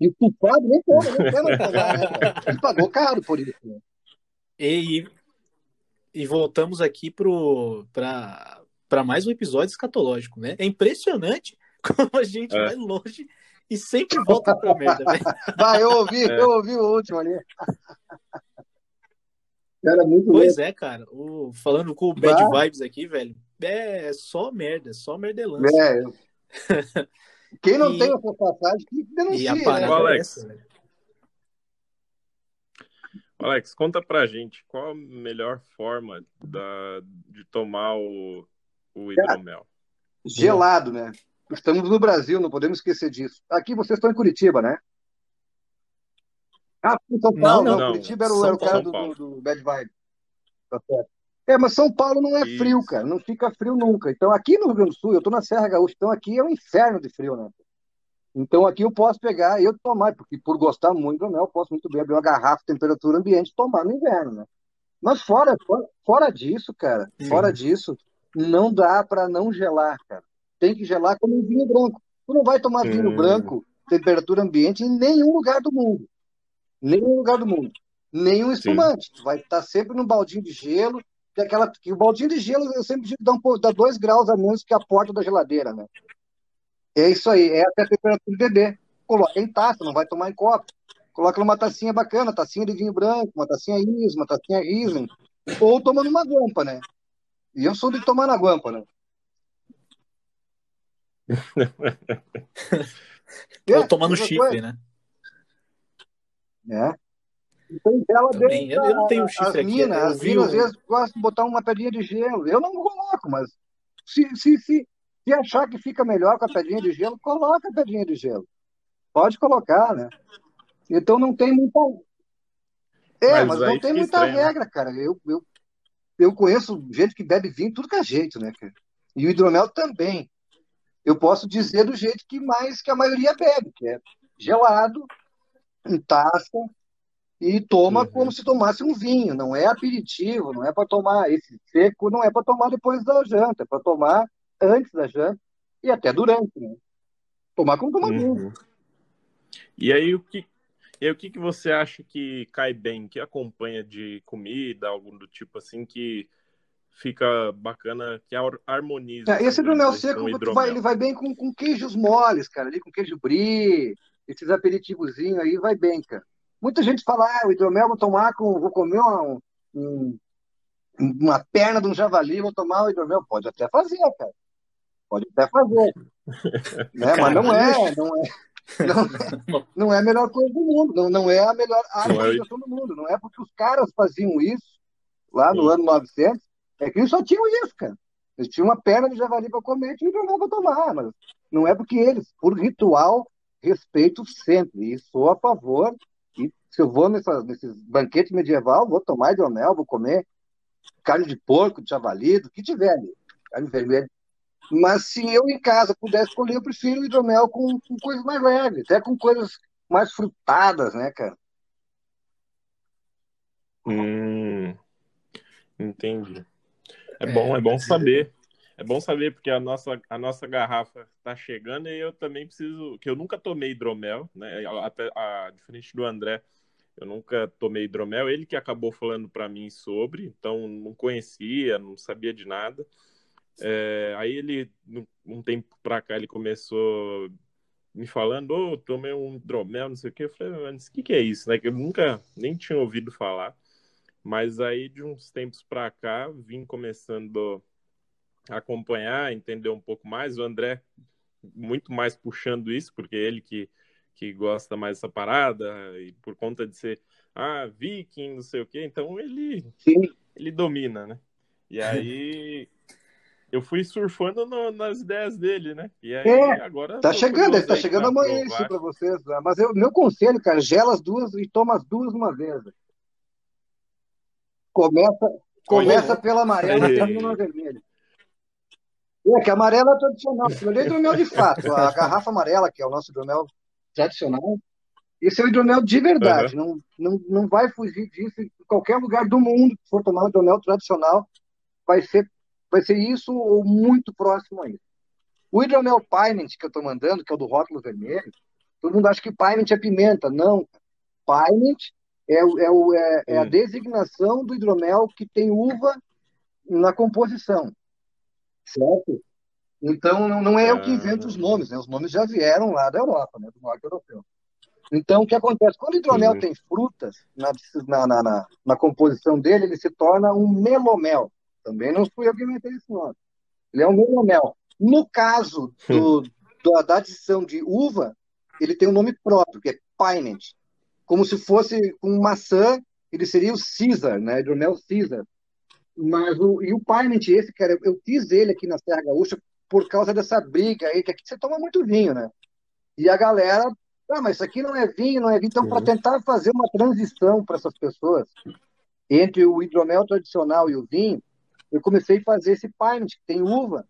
E o culpado nem toma, nem toma pagar, né, cara? Ele pagou caro por isso. Né? E, e voltamos aqui para mais um episódio escatológico, né? É impressionante como a gente é. vai longe e sempre volta pra merda, velho. Vai, eu ouvi, é. eu ouvi o último ali. Era muito pois é, cara. O, falando com o Bad bah. Vibes aqui, velho, é só merda, só merdelança. É. Quem não e... tem essa passagem, que denuncia, né? Alex, essa, Alex, conta pra gente qual a melhor forma da, de tomar o, o hidromel. gelado, né? Estamos no Brasil, não podemos esquecer disso. Aqui vocês estão em Curitiba, né? Ah, São Paulo, não, não, não. Curitiba era o, era o cara do, do, do, Bad Vibe. Tá certo. É, mas São Paulo não é Isso. frio, cara. Não fica frio nunca. Então, aqui no Rio Grande do Sul, eu tô na Serra Gaúcha, então aqui é um inferno de frio, né? Então, aqui eu posso pegar e eu tomar, porque por gostar muito né, eu posso muito bem abrir uma garrafa de temperatura ambiente e tomar no inverno, né? Mas fora, fora, fora disso, cara, fora disso, não dá para não gelar, cara. Tem que gelar como um vinho branco. Tu não vai tomar vinho branco, temperatura ambiente, em nenhum lugar do mundo. Nenhum lugar do mundo. Nenhum espumante. Tu vai estar sempre no baldinho de gelo, que, é aquela, que o baldinho de gelo eu sempre digo dá, um, dá dois graus a menos que a porta da geladeira, né? É isso aí, é até a temperatura do bebê. Coloca em taça, não vai tomar em copo. Coloca numa tacinha bacana, tacinha de vinho branco, uma tacinha is, uma tacinha Riesling. Ou toma numa guampa, né? E eu sou de tomar na guampa, né? Ou tomar no chifre, coisa. né? Né? Então, ela Também, eu, eu não tenho chifre as minas, as minas às vezes gostam de botar uma pedrinha de gelo. Eu não coloco, mas se, se, se, se achar que fica melhor com a pedrinha de gelo, coloca a pedrinha de gelo. Pode colocar, né? Então não tem muita. É, mas, mas não tem muita estranho. regra, cara. Eu, eu, eu conheço gente que bebe vinho tudo que é jeito, né, cara? E o hidromel também. Eu posso dizer do jeito que mais que a maioria bebe, que é gelado, em taça e toma uhum. como se tomasse um vinho. Não é aperitivo, não é para tomar esse seco, não é para tomar depois da janta, é para tomar antes da janta e até durante. Né? Tomar como tomar uhum. vinho. E aí o que e aí, o que, que você acha que cai bem, que acompanha de comida, algum do tipo assim, que fica bacana, que harmoniza? É, esse hidromel seco, vai, ele vai bem com, com queijos moles, cara, ali com queijo brie, esses aperitivozinhos aí vai bem, cara. Muita gente fala, ah, o hidromel vou tomar com, vou comer uma, um, uma perna de um javali, vou tomar o hidromel. Pode até fazer, cara. Pode até fazer. né? Mas não é, não é. Não, não é a melhor coisa do mundo, não, não é a melhor alimentação do mundo. Não é porque os caras faziam isso lá no Sim. ano 900, é que eles só tinham isso, cara. Eles tinham uma perna de javali para comer e tinham hidromel para tomar, mas não é porque eles, por ritual, respeito sempre e sou a favor. E se eu vou nessa, nesses banquetes medieval, vou tomar hidromel, vou comer carne de porco, de javali, do que tiver ali, carne vermelha. Mas se eu em casa pudesse escolher, eu prefiro hidromel com, com coisas mais leves, até com coisas mais frutadas, né, cara? Hum, entendi. É bom, é bom saber. É bom saber, porque a nossa, a nossa garrafa está chegando e eu também preciso. Que eu nunca tomei hidromel, né? Até, a, diferente do André, Eu nunca tomei hidromel, ele que acabou falando para mim sobre, então não conhecia, não sabia de nada. É, aí ele, um tempo para cá, ele começou me falando, ô, oh, tomei um hidromel, não sei o que. Eu falei, mas o que, que é isso, né? Que eu nunca nem tinha ouvido falar. Mas aí, de uns tempos para cá, vim começando acompanhar, entender um pouco mais. O André, muito mais puxando isso, porque ele que que gosta mais dessa parada, e por conta de ser, ah, viking, não sei o quê, então ele, Sim. ele domina, né? E aí eu fui surfando no, nas ideias dele, né? E aí é, agora. Tá chegando, ele tá chegando amanhã isso pra vocês. Né? Mas eu, meu conselho, cara, gela as duas e toma as duas uma vez. Começa, começa pela amarela e termina na vermelha. É, que a amarela é tradicional. Aquilo ali é hidromel de fato. A garrafa amarela, que é o nosso hidromel tradicional. Esse é o hidromel de verdade, uhum. não, não, não vai fugir disso. Em qualquer lugar do mundo que for tomar o hidromel tradicional, vai ser, vai ser isso ou muito próximo a isso. O hidromel Piment que eu estou mandando, que é o do rótulo vermelho, todo mundo acha que Piment é pimenta. Não. Piment é, é, é, é a designação do hidromel que tem uva na composição. Certo? Então, não é eu que invento os nomes, né? os nomes já vieram lá da Europa, né? do norte europeu. Então, o que acontece? Quando o hidromel uhum. tem frutas na, na, na, na, composição dele, ele se torna um melomel. Também não fui eu que inventei esse nome. Ele é um melomel. No caso do, do, da adição de uva, ele tem um nome próprio, que é Pinent. Como se fosse com maçã, ele seria o Caesar, né? hidromel Caesar. Mas o, e o Pinent, esse, cara, eu fiz ele aqui na Serra Gaúcha por causa dessa briga aí, que aqui você toma muito vinho, né? E a galera, ah, mas isso aqui não é vinho, não é vinho. Então, para tentar fazer uma transição para essas pessoas entre o hidromel tradicional e o vinho, eu comecei a fazer esse Pinot, que tem uva.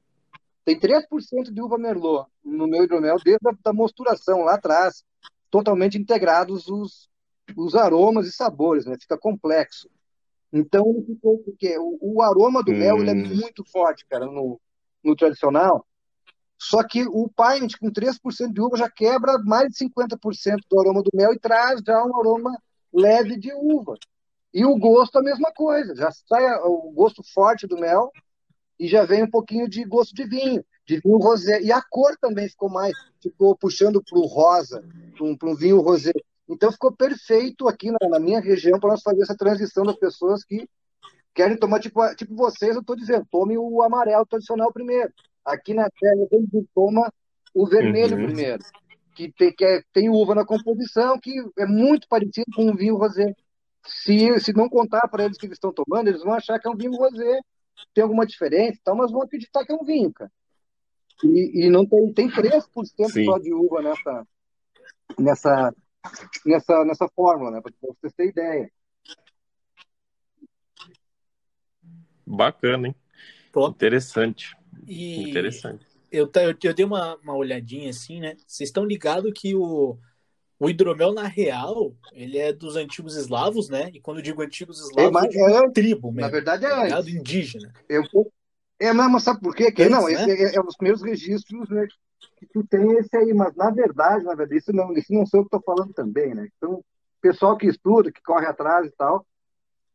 Tem 3% de uva merlot no meu hidromel, desde a da mosturação lá atrás, totalmente integrados os, os aromas e sabores, né? Fica complexo. Então, porque o, o aroma do hum. mel ele é hum. muito forte, cara, no, no tradicional. Só que o pint com 3% de uva já quebra mais de 50% do aroma do mel e traz já um aroma leve de uva. E o gosto a mesma coisa, já sai o gosto forte do mel e já vem um pouquinho de gosto de vinho, de vinho rosé. E a cor também ficou mais, ficou puxando para o rosa, para um, vinho rosé. Então ficou perfeito aqui na, na minha região para nós fazer essa transição das pessoas que querem tomar, tipo, tipo vocês, eu estou dizendo, tome o amarelo tradicional primeiro. Aqui na terra, a gente toma o vermelho uhum. primeiro, que tem, que é, tem uva na composição, que é muito parecido com um vinho rosé. Se, se não contar para eles que eles estão tomando, eles vão achar que é um vinho rosé, tem alguma diferença, tal, mas vão acreditar que é um vinho, cara. E, e não tem, tem 3% Sim. só de uva nessa, nessa, nessa, nessa fórmula, né? Para vocês terem ideia. Bacana, hein? Pô. Interessante. E Interessante. Eu, eu, eu dei uma, uma olhadinha assim, né? Vocês estão ligados que o, o hidromel, na real, ele é dos antigos eslavos, né? E quando eu digo antigos eslavos, é, mas, é, tribo mesmo. Na verdade é tá antes. indígena. Eu, é, mas sabe por quê? Que, antes, não, né? esse é, é, um dos primeiros registros né, que tu tem esse aí, mas na verdade, na verdade, isso não, isso não sou eu que estou falando também, né? Então, pessoal que estuda, que corre atrás e tal,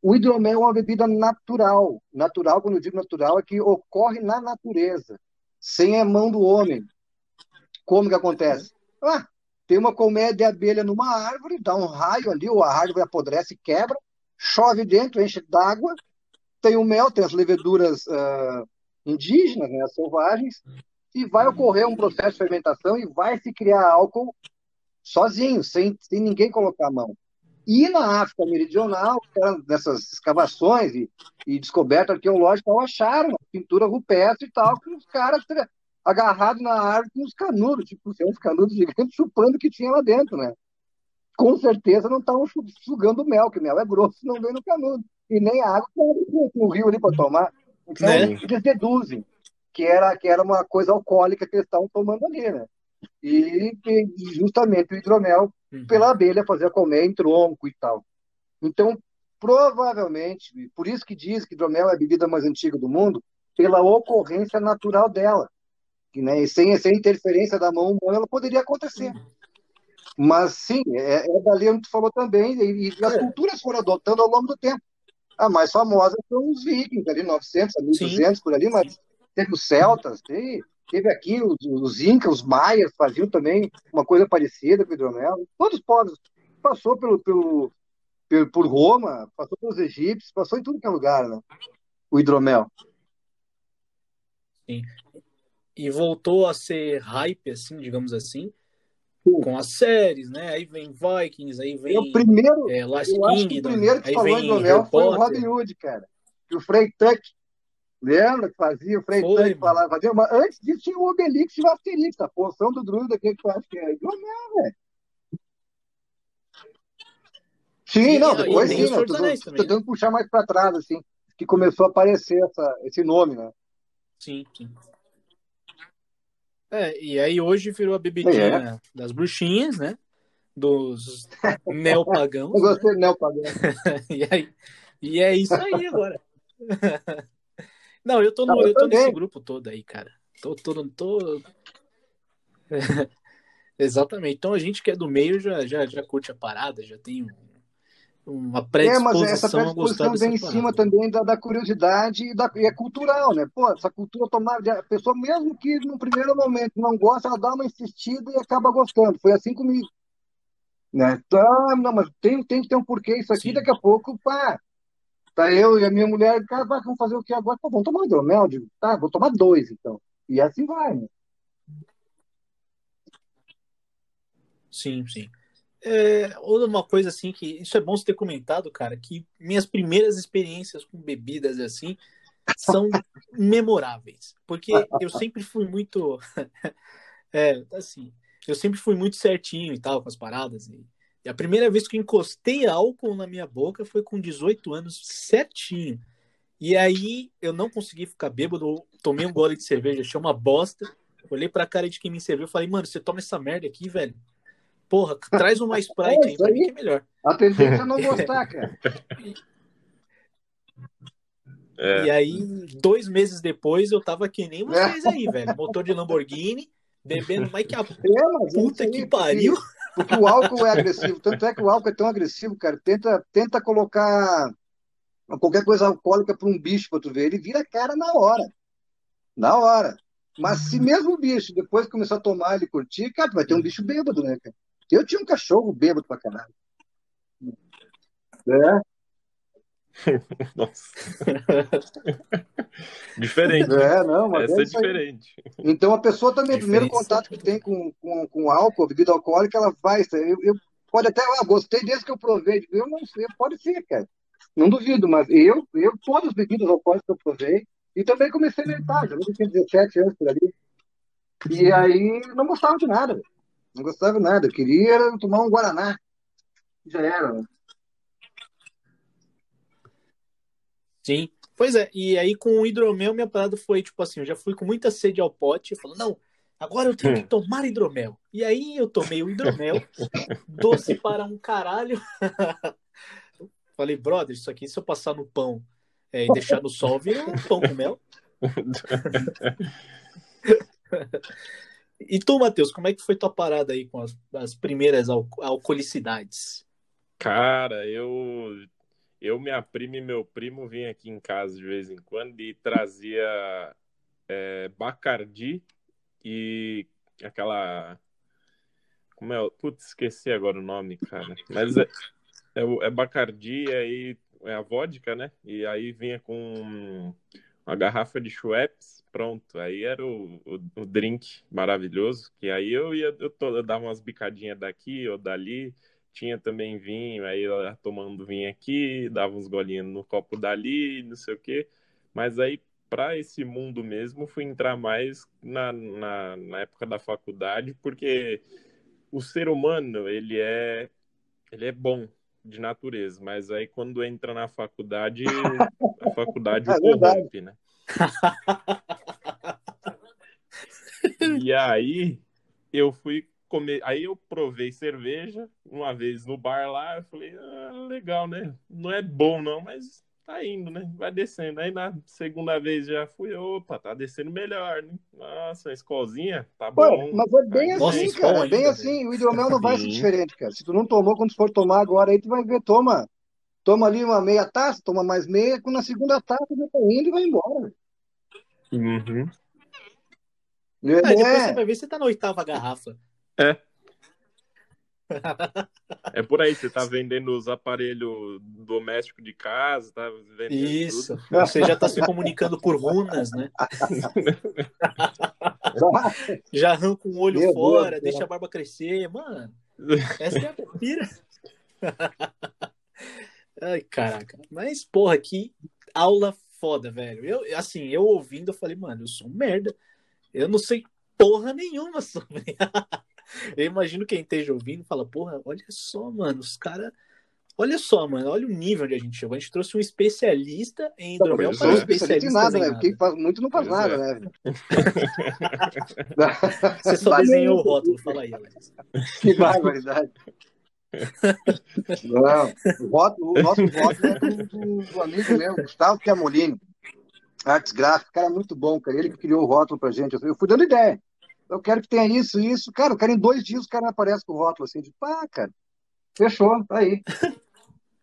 o hidromel é uma bebida natural. Natural, quando eu digo natural, é que ocorre na natureza, sem a mão do homem. Como que acontece? Ah, tem uma colmeia de abelha numa árvore, dá um raio ali, ou a árvore apodrece, quebra, chove dentro, enche d'água, tem o mel, tem as leveduras uh, indígenas, né, as selvagens, e vai ocorrer um processo de fermentação e vai se criar álcool sozinho, sem, sem ninguém colocar a mão. E na África Meridional, nessas escavações e, e descoberta arqueológica, acharam pintura rupestre e tal, que os caras agarrados na árvore com os canudos, tipo, uns canudos gigantes chupando o que tinha lá dentro, né? Com certeza não estavam sugando mel, que mel é grosso, não vem no canudo. E nem a água com o rio ali para tomar. Então, né? eles deduzem que era, que era uma coisa alcoólica que eles estavam tomando ali, né? E, e justamente o hidromel uhum. pela abelha fazer comer em tronco e tal. Então, provavelmente, por isso que diz que hidromel é a bebida mais antiga do mundo, pela ocorrência natural dela. Né, sem, sem interferência da mão humana, ela poderia acontecer. Mas sim, é, é dali onde tu falou também, e, e as É. culturas foram adotando ao longo do tempo. A mais famosa são os vikings, ali 900, a 1200, por ali, mas teve os celtas, teve, teve aqui os, os incas, os maias faziam também uma coisa parecida com o hidromel. Todos os povos. Passou pelo, pelo, pelo- por Roma, passou pelos egípcios, passou em tudo que é lugar, né? O hidromel. E voltou a ser hype, assim, digamos assim, Sim. com as séries, né? Aí vem Vikings, aí E o vem primeiro, é, Last eu acho que o primeiro que falou vem hidromel Harry foi o. Robin Hood, cara. E o Frei Tuck. Lembra que fazia? O Frei Foi, Tuck mano. falava, fazia, mas antes disso tinha o Obelix e o Asterix, a porção do druida, que tu acha que é hidromel, velho. Sim, E- não, depois sim, né? Tô, tô também, né? tentando puxar mais pra trás, assim, que começou a aparecer essa, esse nome, né? Sim, sim. É, e aí hoje virou a É. bebidinha das bruxinhas, né? Dos neopagãos, Eu né? gostei, né, o Pagão? E, aí, e é isso aí agora. Não, eu tô, no, Não, eu eu tô nesse grupo todo aí, cara. Tô, tô, tô... Exatamente. Então a gente que é do meio já, já, já curte a parada, já tem um- uma É, mas essa predisposição predisposição vem em cima também da, da curiosidade e, da, e é cultural, né? Pô, essa cultura tomada, de- a pessoa mesmo que no primeiro momento não gosta, ela dá uma insistida e acaba gostando. Foi assim comigo, né? Tá, não, mas tem, tem que ter um porquê isso aqui, Sim. daqui a pouco, pá, tá eu e a minha mulher, cara, vamos fazer o que agora? Pô, vamos tomar um hidromel? Eu digo, tá, vou tomar dois, então. E assim vai, né? Sim, sim. É, uma coisa assim que isso é bom você ter comentado, cara, que minhas primeiras experiências com bebidas assim são memoráveis, porque eu sempre fui muito é, assim, eu sempre fui muito certinho e tal com as paradas e a primeira vez que eu encostei álcool na minha boca foi com 18 anos certinho. E aí eu não consegui ficar bêbado, tomei um gole de cerveja, achei uma bosta. Olhei pra cara de quem me serviu e falei, mano, você toma essa merda aqui, velho? Porra, traz uma Sprite aí isso pra aí. mim que é melhor. A tendência é não gostar, cara. É. E aí, dois meses depois, eu tava que nem vocês aí, velho. Motor de Lamborghini, bebendo mais que a É, é puta aí, que pariu. Porque o álcool é agressivo. Tanto é que o álcool é tão agressivo, cara. Tenta, tenta colocar qualquer coisa alcoólica para um bicho para tu ver. Ele vira cara na hora. Na hora. Mas se mesmo o bicho, depois que começar a tomar ele curtir, cara, vai ter um bicho bêbado, né, cara? Eu tinha um cachorro bêbado pra caralho. É, Nossa. diferente. é, não, mas Essa é é diferente. Então a pessoa também, o primeiro contato que tem com, com, com álcool, bebida alcoólica, ela vai. Eu, eu pode até, ah, gostei desde que eu provei. Eu não sei, pode ser, cara. Não duvido, mas eu, eu todas as bebidas alcoólicas que eu provei, e também comecei na idade, eu tinha 17 anos por ali. E aí não gostava de nada, não gostava de nada. Eu queria tomar um Guaraná. Já era. né? Sim. Pois é, e aí com o hidromel, minha parada foi tipo assim: eu já fui com muita sede ao pote, falando, não, agora eu tenho que tomar hidromel. E aí eu tomei o hidromel, doce para um caralho. Falei, brother, isso aqui se eu passar no pão é, e deixar no sol, vira um pão com mel. E tu, Matheus, como é que foi tua parada aí com as, as primeiras al alcoolicidades? Cara, eu, eu, minha prima e meu primo vinham aqui em casa de vez em quando e trazia é, Bacardi e aquela. Como é? Putz, esqueci agora o nome, cara. Mas é, é, é Bacardi e aí é a vodka, né? E aí vinha com uma garrafa de Schweppes, pronto. Aí era o, o, o drink maravilhoso. Que aí eu ia, eu, eu dava umas bicadinhas daqui ou dali. Tinha também vinho, aí eu ia tomando vinho aqui, dava uns golinhos no copo dali, não sei o quê. Mas aí, para esse mundo mesmo, fui entrar mais na, na, na época da faculdade, porque o ser humano, ele é, ele é bom de natureza, mas aí quando entra na faculdade, a faculdade o É verdade. corrompe, né? E aí eu fui comer, aí eu provei cerveja uma vez no bar lá, eu falei, ah, legal, né? Não é bom não, mas tá indo, né? Vai descendo. Aí na segunda vez já fui, opa, tá descendo melhor, né? Nossa, a escolzinha, tá Pô, bom. mas é bem assim, cara. é bem assim. O hidromel não vai ser diferente, cara. Se tu não tomou, quando tu for tomar agora, aí tu vai ver, toma. Toma ali uma meia taça, toma mais meia, quando na segunda taça já tá indo e vai embora. Uhum. Aí depois você É, vai ver se tá na oitava garrafa. É por aí, você tá vendendo os aparelhos domésticos de casa, tá vendendo Isso. tudo. Você já tá se comunicando por runas, né? Já arranca um olho Meu fora, Deus, deixa a barba crescer. Mano, essa é a pira. Ai, caraca. Mas, porra, que aula foda, velho. Eu, assim, eu ouvindo, eu falei, mano, eu sou um merda. Eu não sei porra nenhuma sobre. Eu imagino quem esteja ouvindo fala, porra, olha só, mano, os caras. Olha só, mano, olha o nível onde a gente chegou. A gente trouxe um especialista em hidromel Pois sou para é. especialista em nada, em né? Quem faz muito não faz Pois nada, é. né? Você só desenhou o rótulo, fala aí, Alex. Que barbaridade. Não, o, voto, o nosso voto é do, do- do amigo meu, Gustavo Chiamolini, artes gráficas, cara muito bom, cara. Ele que criou o rótulo pra gente. Eu fui dando ideia. Eu quero que tenha isso, isso. Cara, eu quero em dois dias o cara aparece com o rótulo assim, de pá, cara. Fechou, tá aí.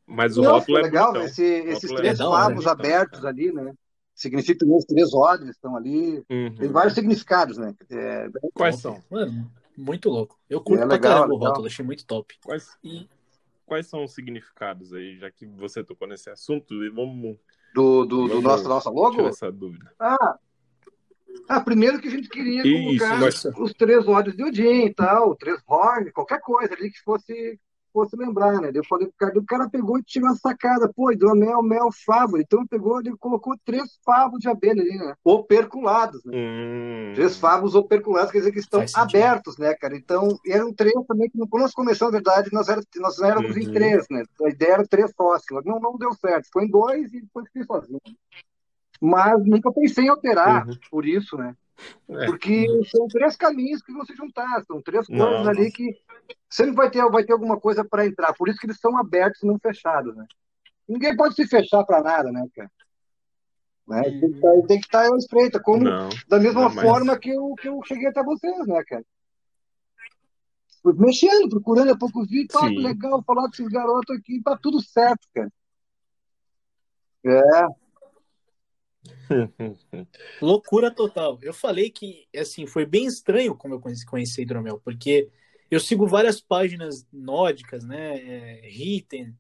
Mas o Não, rótulo é legal, bonitão. esse- esses é três favos bonitão. abertos ali, né? Significa que os três ordens estão ali. Uhum. Tem vários significados, né? É, Quais são? Mano, muito louco. Eu curto É pra legal, caramba o legal. rótulo, achei muito top. Quais, E quais são os significados aí, já que você tocou nesse assunto? E vamos do, do, do nosso, nossa logo? tirar essa dúvida. Ah, ah, primeiro que a gente queria Isso, colocar mas- os três olhos de Odin e tal, três horn, qualquer coisa ali que fosse, fosse lembrar, né? Eu falei pro cara, o cara pegou e tirou a sacada, pô, hidromel, mel, favo. Então ele pegou ele colocou três favos de abelha ali, né? Operculados, né? Hum, Três favos operculados, quer dizer que estão abertos, né, cara? Então, eram três também, que quando nós começamos, na verdade, nós, era, nós éramos em Uhum. três, né? A ideia era três sócios. Não, não deu certo. Foi em dois e depois fiquei sozinho. Mas nunca pensei em alterar Uhum. por isso, né? É. Porque são três caminhos que vão se juntar, são três Não, coisas não. ali que sempre vai ter, vai ter alguma coisa para entrar. Por isso que eles são abertos e não fechados, né? Ninguém pode se fechar para nada, né, cara? Né? Tem que estar- estar à espreita, como Não. da mesma Não, mas- forma que eu, que eu cheguei até vocês, né, cara? Mexendo, procurando, a pouco vi, pá, legal falar desses garotos aqui, tá tudo certo, cara. É, loucura total. Eu falei que, assim, foi bem estranho como eu conheci, hidromel, porque eu sigo várias páginas nórdicas, né? É, Ritten,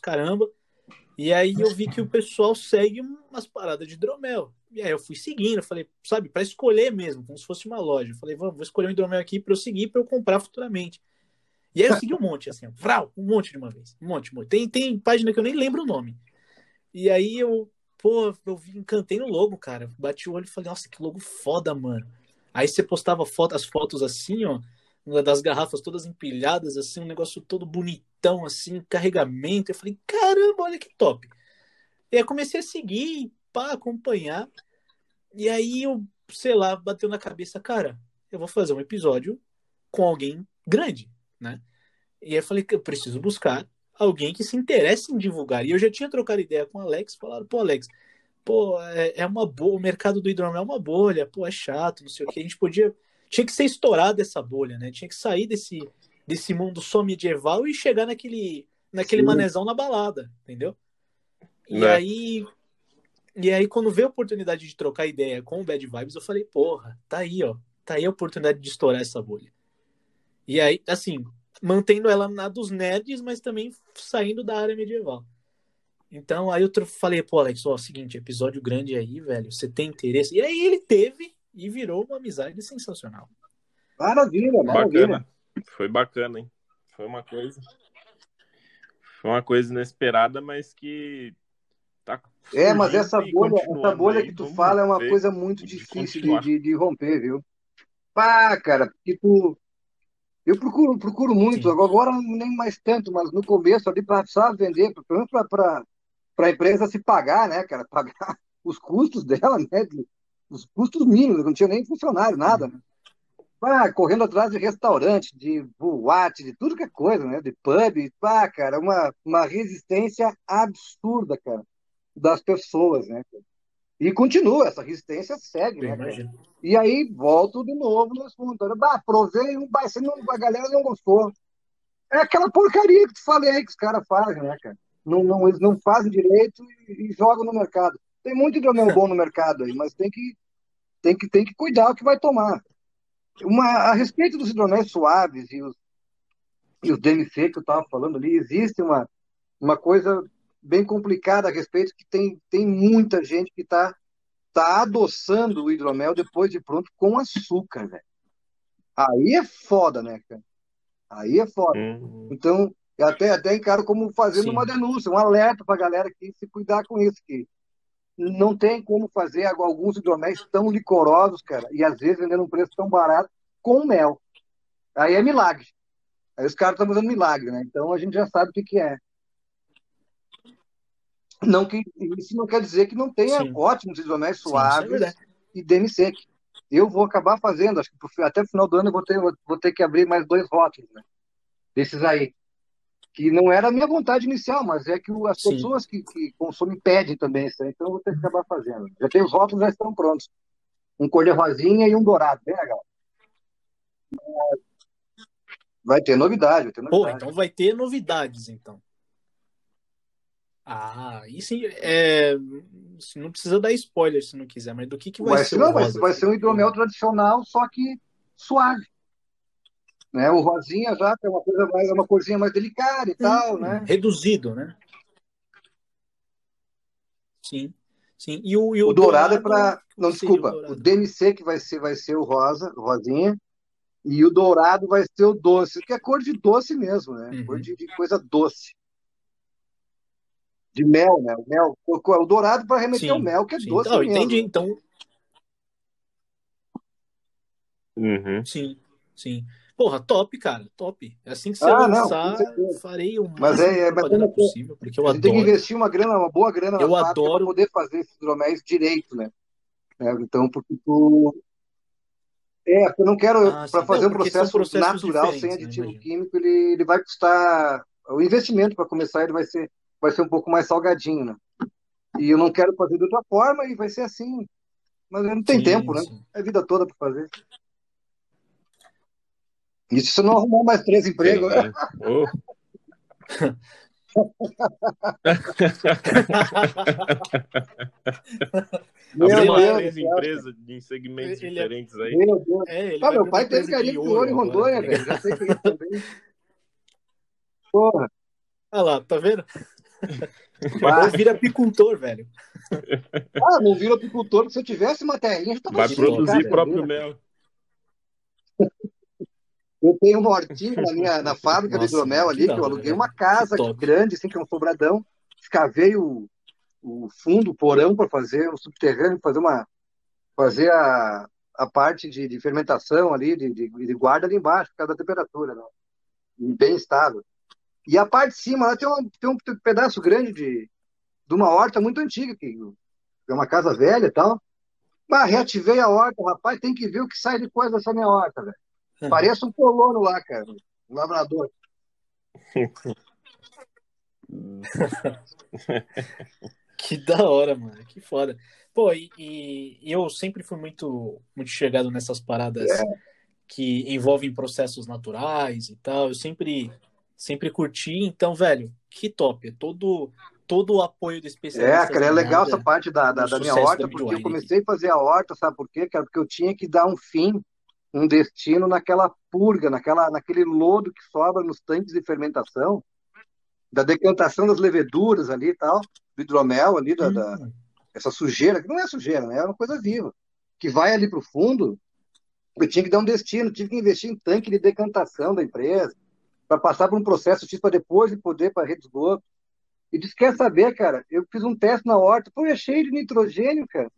caramba. E aí eu vi que o pessoal segue umas paradas de hidromel. E aí eu fui seguindo, falei, sabe, para escolher mesmo, como se fosse uma loja. Eu falei, vamos, vou escolher um hidromel aqui para eu seguir, para eu comprar futuramente. E aí eu segui um monte, assim, um monte de uma vez. Um monte, um monte. Tem, tem página que eu nem lembro o nome. E aí eu, pô, eu vi, encantei no logo, cara. Bati o olho e falei, nossa, que logo foda, mano. Aí você postava foto, as fotos assim, ó, das garrafas todas empilhadas, assim, um negócio todo bonitão, assim, carregamento. Eu falei, caramba, olha que top. E aí comecei a seguir, pá, acompanhar. E aí eu, sei lá, bateu na cabeça, cara, eu vou fazer um episódio com alguém grande, né? E aí eu falei que eu preciso buscar alguém que se interesse em divulgar. E eu já tinha trocado ideia com o Alex, falaram, pô, Alex, pô, é, é uma boa, o mercado do hidromel é uma bolha, pô, é chato, não sei o que. A gente podia, tinha que ser estourado essa bolha, né? Tinha que sair desse, desse mundo só medieval e chegar naquele, naquele Sim. manezão na balada, entendeu? E Né? aí, e aí quando veio a oportunidade de trocar ideia com o Bad Vibes, eu falei, porra, tá aí, ó, tá aí a oportunidade de estourar essa bolha. E aí, assim, mantendo ela na dos nerds, mas também saindo da área medieval. Então, aí eu falei, pô, Alex, ó, seguinte, episódio grande aí, velho, você tem interesse? E aí ele teve e virou uma amizade sensacional. maravilha, maravilha. Bacana. Foi bacana, hein? Foi uma coisa. Foi uma coisa inesperada, mas que tá É, mas essa bolha, essa bolha aí. que tu fala é uma ver coisa muito difícil de, de, de romper, viu? Pá, cara, porque tu. Eu procuro, procuro muito, Sim. agora nem mais tanto, mas no começo ali para precisar vender, pelo menos para a empresa se pagar, né, cara? Pagar os custos dela, né? Os custos mínimos, não tinha nem funcionário, nada, né? Pá, correndo atrás de restaurante, de boate, de tudo que é coisa, né? De pub, pá, cara, uma, uma resistência absurda, cara. das pessoas, né? E continua, essa resistência segue, né? E aí volto de novo no assunto. Bah, provei um, bah, não, a galera não gostou. É aquela porcaria que te falei que os caras fazem, né, cara? Não, não, eles não fazem direito e, e jogam no mercado. Tem muito hidromel bom no mercado aí, mas tem que, tem que, tem que cuidar o que vai tomar. Uma, a respeito dos hidroméis suaves e os, e os DMC que eu estava falando ali, existe uma, uma coisa bem complicada a respeito, que tem, tem muita gente que está tá adoçando o hidromel depois de pronto com açúcar, velho. Aí é foda, né, cara? Aí é foda. Uhum. Então, eu até, até encaro como fazendo Sim. uma denúncia, um alerta para a galera que se cuidar com isso, que não tem como fazer alguns hidroméis tão licorosos, cara, e às vezes vendendo um preço tão barato com mel. Aí é milagre. Aí os caras estão fazendo milagre, né? Então a gente já sabe o que, que é. Não que, isso não quer dizer que não tenha Sim. ótimos hidroméis é suaves Sim, é e DMC. Eu vou acabar fazendo, acho que até o final do ano eu vou ter, vou ter que abrir mais dois rótulos, né? Desses aí que não era a minha vontade inicial, mas é que as Sim. pessoas que, que, consomem pedem também isso aí, então eu vou ter que acabar fazendo. Já tem os rótulos, já estão prontos. Um cor rosinha e um dourado, bem legal. Vai ter novidade, vai ter novidade. Pô, então vai ter novidades, então. Ah, e sim, é... não precisa dar spoiler se não quiser, mas do que, que vai, vai ser? Não, vai, vai ser um hidromel tradicional, só que suave. Né? O rosinha já é uma coisa mais, é uma corzinha mais delicada e tal, né? Reduzido, né? Sim. Sim. E o, e o, o dourado, é dourado, é para. Não, desculpa. O, o, DMC que vai ser, vai ser o rosa, o rosinha. E o dourado vai ser o doce, que é cor de doce mesmo, né? Uhum. Cor de, de, coisa doce. De mel, né? O, mel, o, dourado para remeter ao mel, que é sim. doce. Não, mesmo. entendi, então. Uhum. Sim, sim. Porra, top, cara, top. É assim que você ah, lançar, não, farei o mas é, é mas é possível, porque eu adoro. Tem que investir uma grana, uma boa grana eu adoro... para poder fazer esses hidroméis direito, né? É, então, porque tu... É, eu não quero, ah, para fazer um processo natural, sem né, aditivo né, químico, ele, ele vai custar... O investimento para começar, ele vai ser, vai ser um pouco mais salgadinho, né? E eu não quero fazer de outra forma e vai ser assim. Mas não tem sim, tempo, né? É a vida toda para fazer. Isso se não arrumar mais três empregos. É, né? oh. Meu Deus, três empresas em segmentos ele é- diferentes aí. Meu Deus. É, ah, meu pai teve garimpo de ouro em Rondônia, tá velho. Já sei que isso também. Porra. Olha lá, tá vendo? Vai. vira apicultor, velho. Ah, não vira apicultor, porque se eu tivesse uma terrinha, já tava Vai produzir próprio mel. Eu tenho um hortinho na minha na fábrica Nossa, de hidromel ali, que, que eu aluguei uma casa grande, assim, que é um sobradão. Escavei o, o fundo, o porão para fazer o subterrâneo, fazer uma fazer a, a parte de, de fermentação ali, de, de, de, guarda ali embaixo, por causa da temperatura, né? bem estável. E a parte de cima, lá tem um, tem um pedaço grande de, de uma horta muito antiga, que é uma casa velha e tal. Mas reativei a horta, rapaz, tem que ver o que sai depois dessa minha horta, velho. Parece um colono lá, cara. Um labrador. que da hora, mano. Que foda. Pô, e, e, eu sempre fui muito, muito chegado nessas paradas é. que envolvem processos naturais e tal. Eu sempre, sempre curti. Então, velho, que top. É todo, todo o apoio do especialista. É, cara, é legal essa parte da, da, da minha horta, porque eu comecei a fazer a horta, sabe por quê, cara? Porque eu tinha que dar um fim um destino naquela purga, naquela, naquele lodo que sobra nos tanques de fermentação, da decantação das leveduras ali e tal, do hidromel ali, da, da, hum. essa sujeira, que não é sujeira, né? é uma coisa viva, que vai ali para o fundo, eu tinha que dar um destino, tive que investir em tanque de decantação da empresa, para passar por um processo X para depois de poder para a rede de esgoto. E disse, quer saber, cara, eu fiz um teste na horta, pô, é cheio de nitrogênio, cara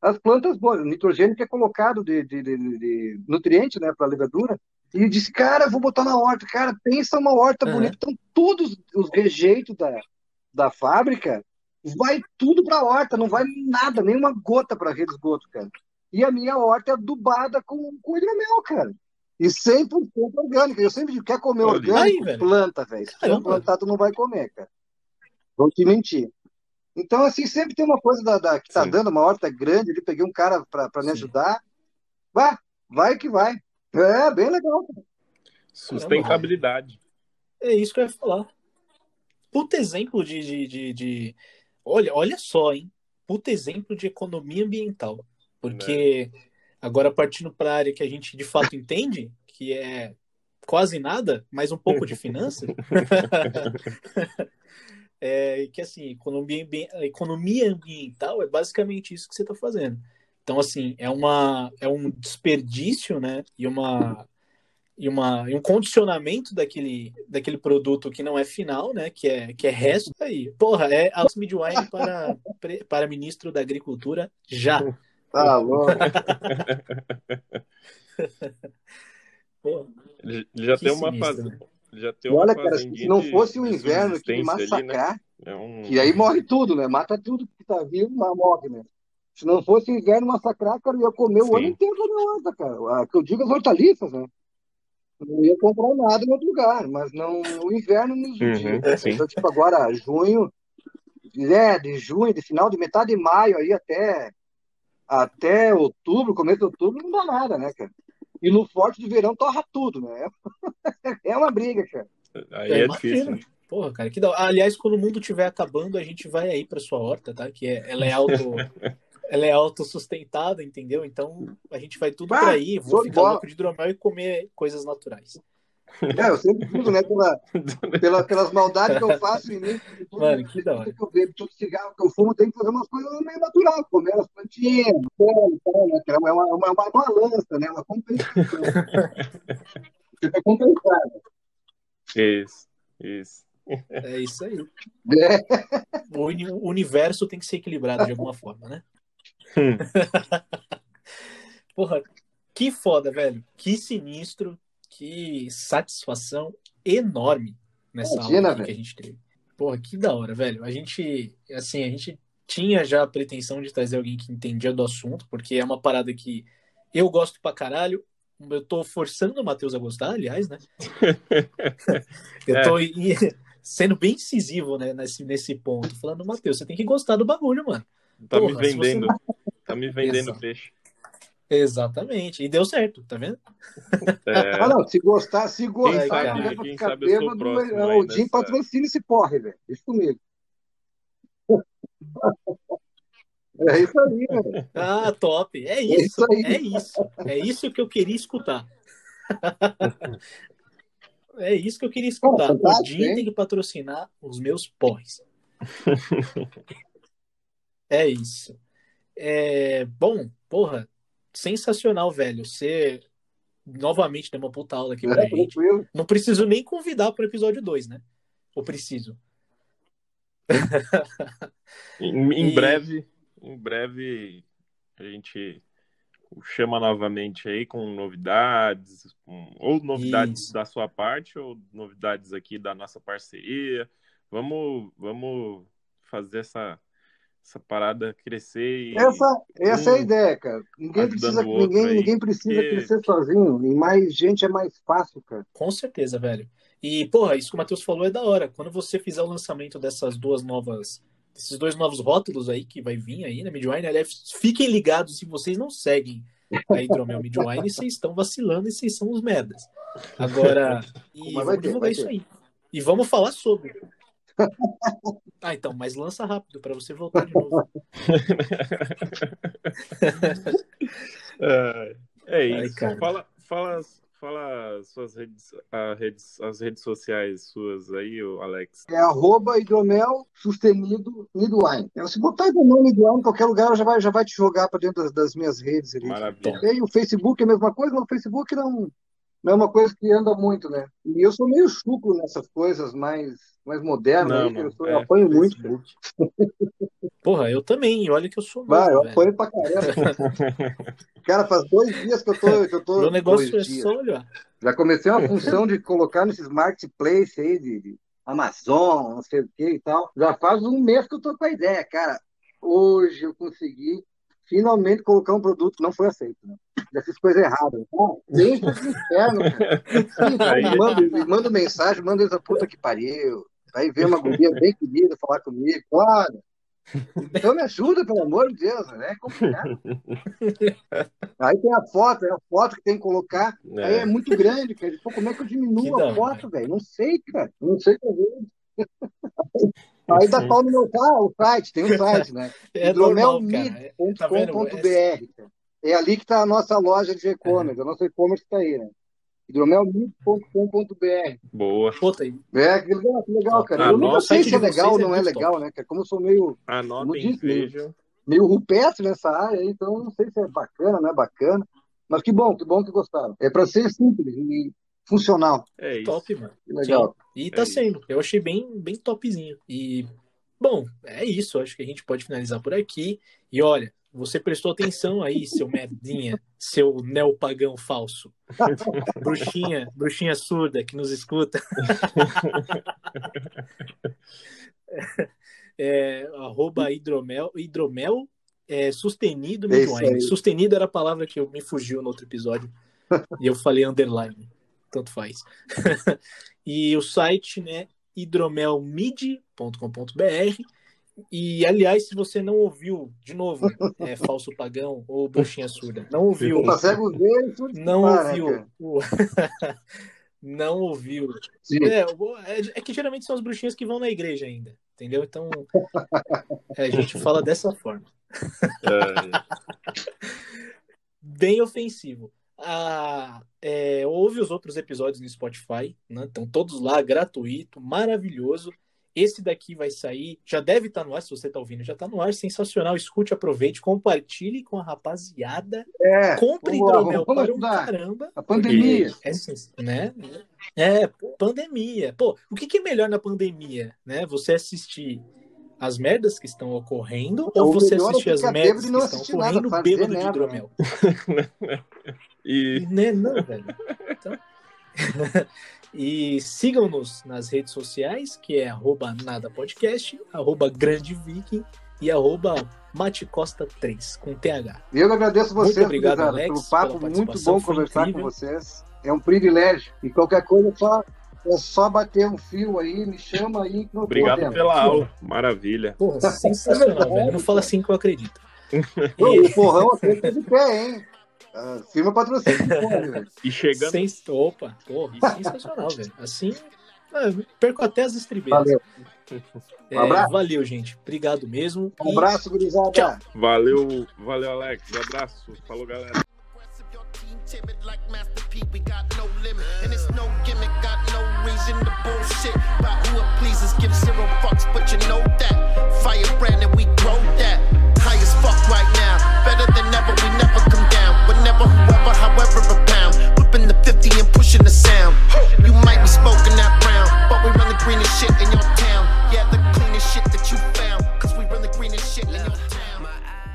as plantas boas, o nitrogênio que é colocado de, de, de, de nutriente né, para a levedura. E disse, cara, vou botar na horta. Cara, pensa uma horta uhum. bonita. Então, todos os rejeitos da, da fábrica, vai tudo para a horta, não vai nada, nenhuma gota para rede de esgoto, cara. E a minha horta é adubada com, com hidromel, cara. E 100% orgânica. Eu sempre digo, quer comer orgânico? Aí, planta, velho. Se não plantar, tu não vai comer, cara. Vou te mentir. Então, assim, sempre tem uma coisa da, da que tá Sim. dando, uma horta grande, ali, peguei um cara para me Sim. ajudar. Vai, vai que vai. É, bem legal. Sustentabilidade. É isso que eu ia falar. Puta exemplo de, de, de, de- Olha, olha só, hein? Puta exemplo de economia ambiental. Porque agora partindo para a área que a gente de fato entende, que é quase nada, mas um pouco de finanças. é que assim, economia, economia ambiental é basicamente isso que você está fazendo. Então, assim, é, uma, é um desperdício, né? E uma e, uma, e um condicionamento daquele, daquele produto que não é final, né? Que é, que é resto aí. Porra, é Alex Midwine para, para ministro da Agricultura já. Tá louco. Ele já que tem uma fase. né? Já tem uma Olha, cara, se não fosse o inverno que subsistência ali, né? massacrar, É um... e aí morre tudo, né? Mata tudo que tá vivo, mas morre, né? Se não fosse o inverno massacrar, cara, eu ia comer o Sim. ano inteiro da minha horta, cara. A, que eu digo as hortaliças, né? Não ia comprar nada em outro lugar, mas não, o inverno nos. Uhum, sim. Então, tipo, agora, junho, é, de junho, de final de metade de maio aí até, até outubro, começo de outubro, não dá nada, né, cara? E no forte de verão torra tudo, né? É uma briga, cara. Aí É, é difícil. né? Porra, cara, que da... Aliás, quando o mundo estiver acabando, a gente vai aí para sua horta, tá? Que é, ela é auto, ela é autossustentada, entendeu? Então a gente vai tudo Ah, para aí, vou ficar bola. louco de hidromel e comer coisas naturais. É, eu sempre digo, né, pela, pela, pelas maldades que eu faço em mim, tudo, Mano, que da hora. que eu bebo, todo cigarro que eu fumo, tem que fazer umas coisas meio natural, comer as plantinhas, pão, pão, né, é uma, uma, uma, uma balança, né, uma compensação. Fica compensado. Isso, isso. É isso aí. É, o universo tem que ser equilibrado de alguma forma, né? Hum. Porra, que foda, velho. Que sinistro, que satisfação enorme nessa Imagina, aula que a gente teve. Porra, que da hora, velho. A gente, assim, a gente tinha já a pretensão de trazer alguém que entendia do assunto, porque é uma parada que eu gosto pra caralho. Eu tô forçando o Matheus a gostar, aliás, né? Eu tô i- sendo bem incisivo, né, nesse, nesse ponto. Falando, Matheus, você tem que gostar do bagulho, mano. Tá Porra, me se você vendendo. Tá me vendendo Exato. peixe. Exatamente. E deu certo, tá vendo? É, Ah, não, se gostar, se gostar, sabe- não é pra quem sabe eu sou o próximo é, aí o Jim nessa- patrocina esse porre, velho. Isso comigo. É isso aí, velho. Ah, top. É isso isso. aí. É isso. É isso que eu queria escutar. É isso que eu queria escutar. Pô, O fantástico, Jim tem que patrocinar os meus porres. É isso. É, bom, porra, sensacional, velho. Você novamente deu uma puta aula aqui pra É, gente. tranquilo. Não preciso nem convidar pro episódio 2, né? Ou preciso? Em, em E- breve, em breve a gente o chama novamente aí com novidades, com- ou novidades Isso. da sua parte, ou novidades aqui da nossa parceria. Vamos, vamos fazer essa, essa parada crescer e Essa, essa é a um ideia, cara. Ninguém precisa, ninguém, ninguém precisa porque- crescer sozinho. E mais gente é mais fácil, cara. Com certeza, velho. E, porra, isso que o Matheus falou é da hora. Quando você fizer o lançamento dessas duas novas, desses dois novos rótulos aí que vai vir aí na Midwine, aliás, fiquem ligados se vocês não seguem a Hidromel Midwine, vocês estão vacilando e vocês são os merdas. Agora, e vamos ter, divulgar isso ter. aí. E vamos falar sobre. Ah, então, mas lança rápido pra você voltar de novo. É, é Ai, isso. cara. fala, fala, fala suas redes, a redes, as redes sociais suas aí, Alex. É arroba hidromel sustenido midwine. É, Se botar hidromel midwine em qualquer lugar, já vai, já vai te jogar para dentro das, das minhas redes. Ali. Maravilha. E aí, o Facebook é a mesma coisa, mas o Facebook não é uma coisa que anda muito, né? E eu sou meio chucro nessas coisas mais, mais modernas. Não, aí, não, eu, sou, é, eu apanho muito. Porra, eu também. Olha que eu sou Vai, eu velho. apanho pra caramba. Cara, faz dois dias que eu tô. Que eu tô Meu negócio é dias. só olhar. Já comecei uma função de colocar nesses marketplace aí de, de Amazon, não sei o que e tal. Já faz um mês que eu tô com a ideia, cara. Hoje eu consegui finalmente colocar um produto que não foi aceito, né? Já fiz coisa errada. Então, deixa esse inferno, cara. Aí- Me manda, manda mensagem, manda essa puta que pariu. Aí vem uma guria bem querida falar comigo. Olha, Então me ajuda, pelo amor de Deus, né? É complicado. Aí tem a foto, é a foto que tem que colocar. É. Aí é muito grande, cara. Pô, como é que eu diminuo a foto, velho? Não sei, cara. Não sei fazer. Aí dá pau no meu carro, o site, tem um site, né? É hidromelmid.com.br. É, tá é ali que está a nossa loja de e-commerce, é. a nossa e-commerce está aí, né? hidromelmid.com.br. Boa. Puta aí. É, que legal, que legal cara. eu nunca sei se é legal ou não é, é legal, né? Como eu sou meio. Anotem, meio, meio rupestre nessa área, então não sei se é bacana, não é bacana. Mas que bom, que bom que gostaram. É para ser simples e funcional. É isso. Top, mano. Que legal. Sim. E tá é sendo. Isso. Eu achei bem, bem topzinho. E, bom, é isso. Acho que a gente pode finalizar por aqui. E olha, você prestou atenção aí, seu merdinha, seu neopagão falso. bruxinha, bruxinha surda que nos escuta. é, arroba hidromel, hidromel é, sustenido é Sustenido era a palavra que me fugiu no outro episódio. e eu falei underline. Tanto faz. e o site, né, hidromelmid.com.br e, aliás, se você não ouviu, de novo, é falso pagão ou bruxinha surda, não ouviu. não ouviu. O... não ouviu. É, é, é, que geralmente são as bruxinhas que vão na igreja ainda, entendeu? Então, é, a gente fala dessa forma. É. Bem ofensivo. Ah, é, ouve os outros episódios no Spotify, né? Estão todos lá, gratuito, maravilhoso. Esse daqui vai sair, já deve estar tá no ar, se você está ouvindo, já está no ar, sensacional. Escute, aproveite, compartilhe com a rapaziada. É, compre hidromel para um caramba. A pandemia. É, né? é, pandemia. Pô, o que, que, é melhor na pandemia? Né? Você assistir as merdas que estão ocorrendo ou, ou você é assistir as merdas que estão ocorrendo nada, bêbado de hidromel? e... Né? Não, velho. Então... E sigam-nos nas redes sociais, que é arroba nadapodcast, arroba grandeviking e arroba matecosta3, com TH. Eu agradeço vocês, muito obrigado, Alex, pelo papo, muito bom conversar incrível. com vocês. É um privilégio. E qualquer coisa, só, é só bater um fio aí, me chama aí. Que Obrigado pela aula, maravilha. Porra, sensacional, velho. Não fala assim que eu acredito. e... O porrão aqui tá de pé, hein? Uh, firma patrocínio. e chegando. Sem... Opa, porra, sensacional, velho. Assim, é, perco até as estribeiras. Valeu. É, um abraço. valeu, gente. Obrigado mesmo. Um abraço, gurizada. Tchau. Valeu, valeu, Alex. Um abraço. Falou, galera. timid like Master P. We got no limit, and it's no gimmick. Got no reason to bullshit about who it pleases. Give zero fucks, but you know that. Firebrand and we grow that. However a pound. Whipping the 50 and pushing the sound. You might be smoking that brown, but we run the green and shit.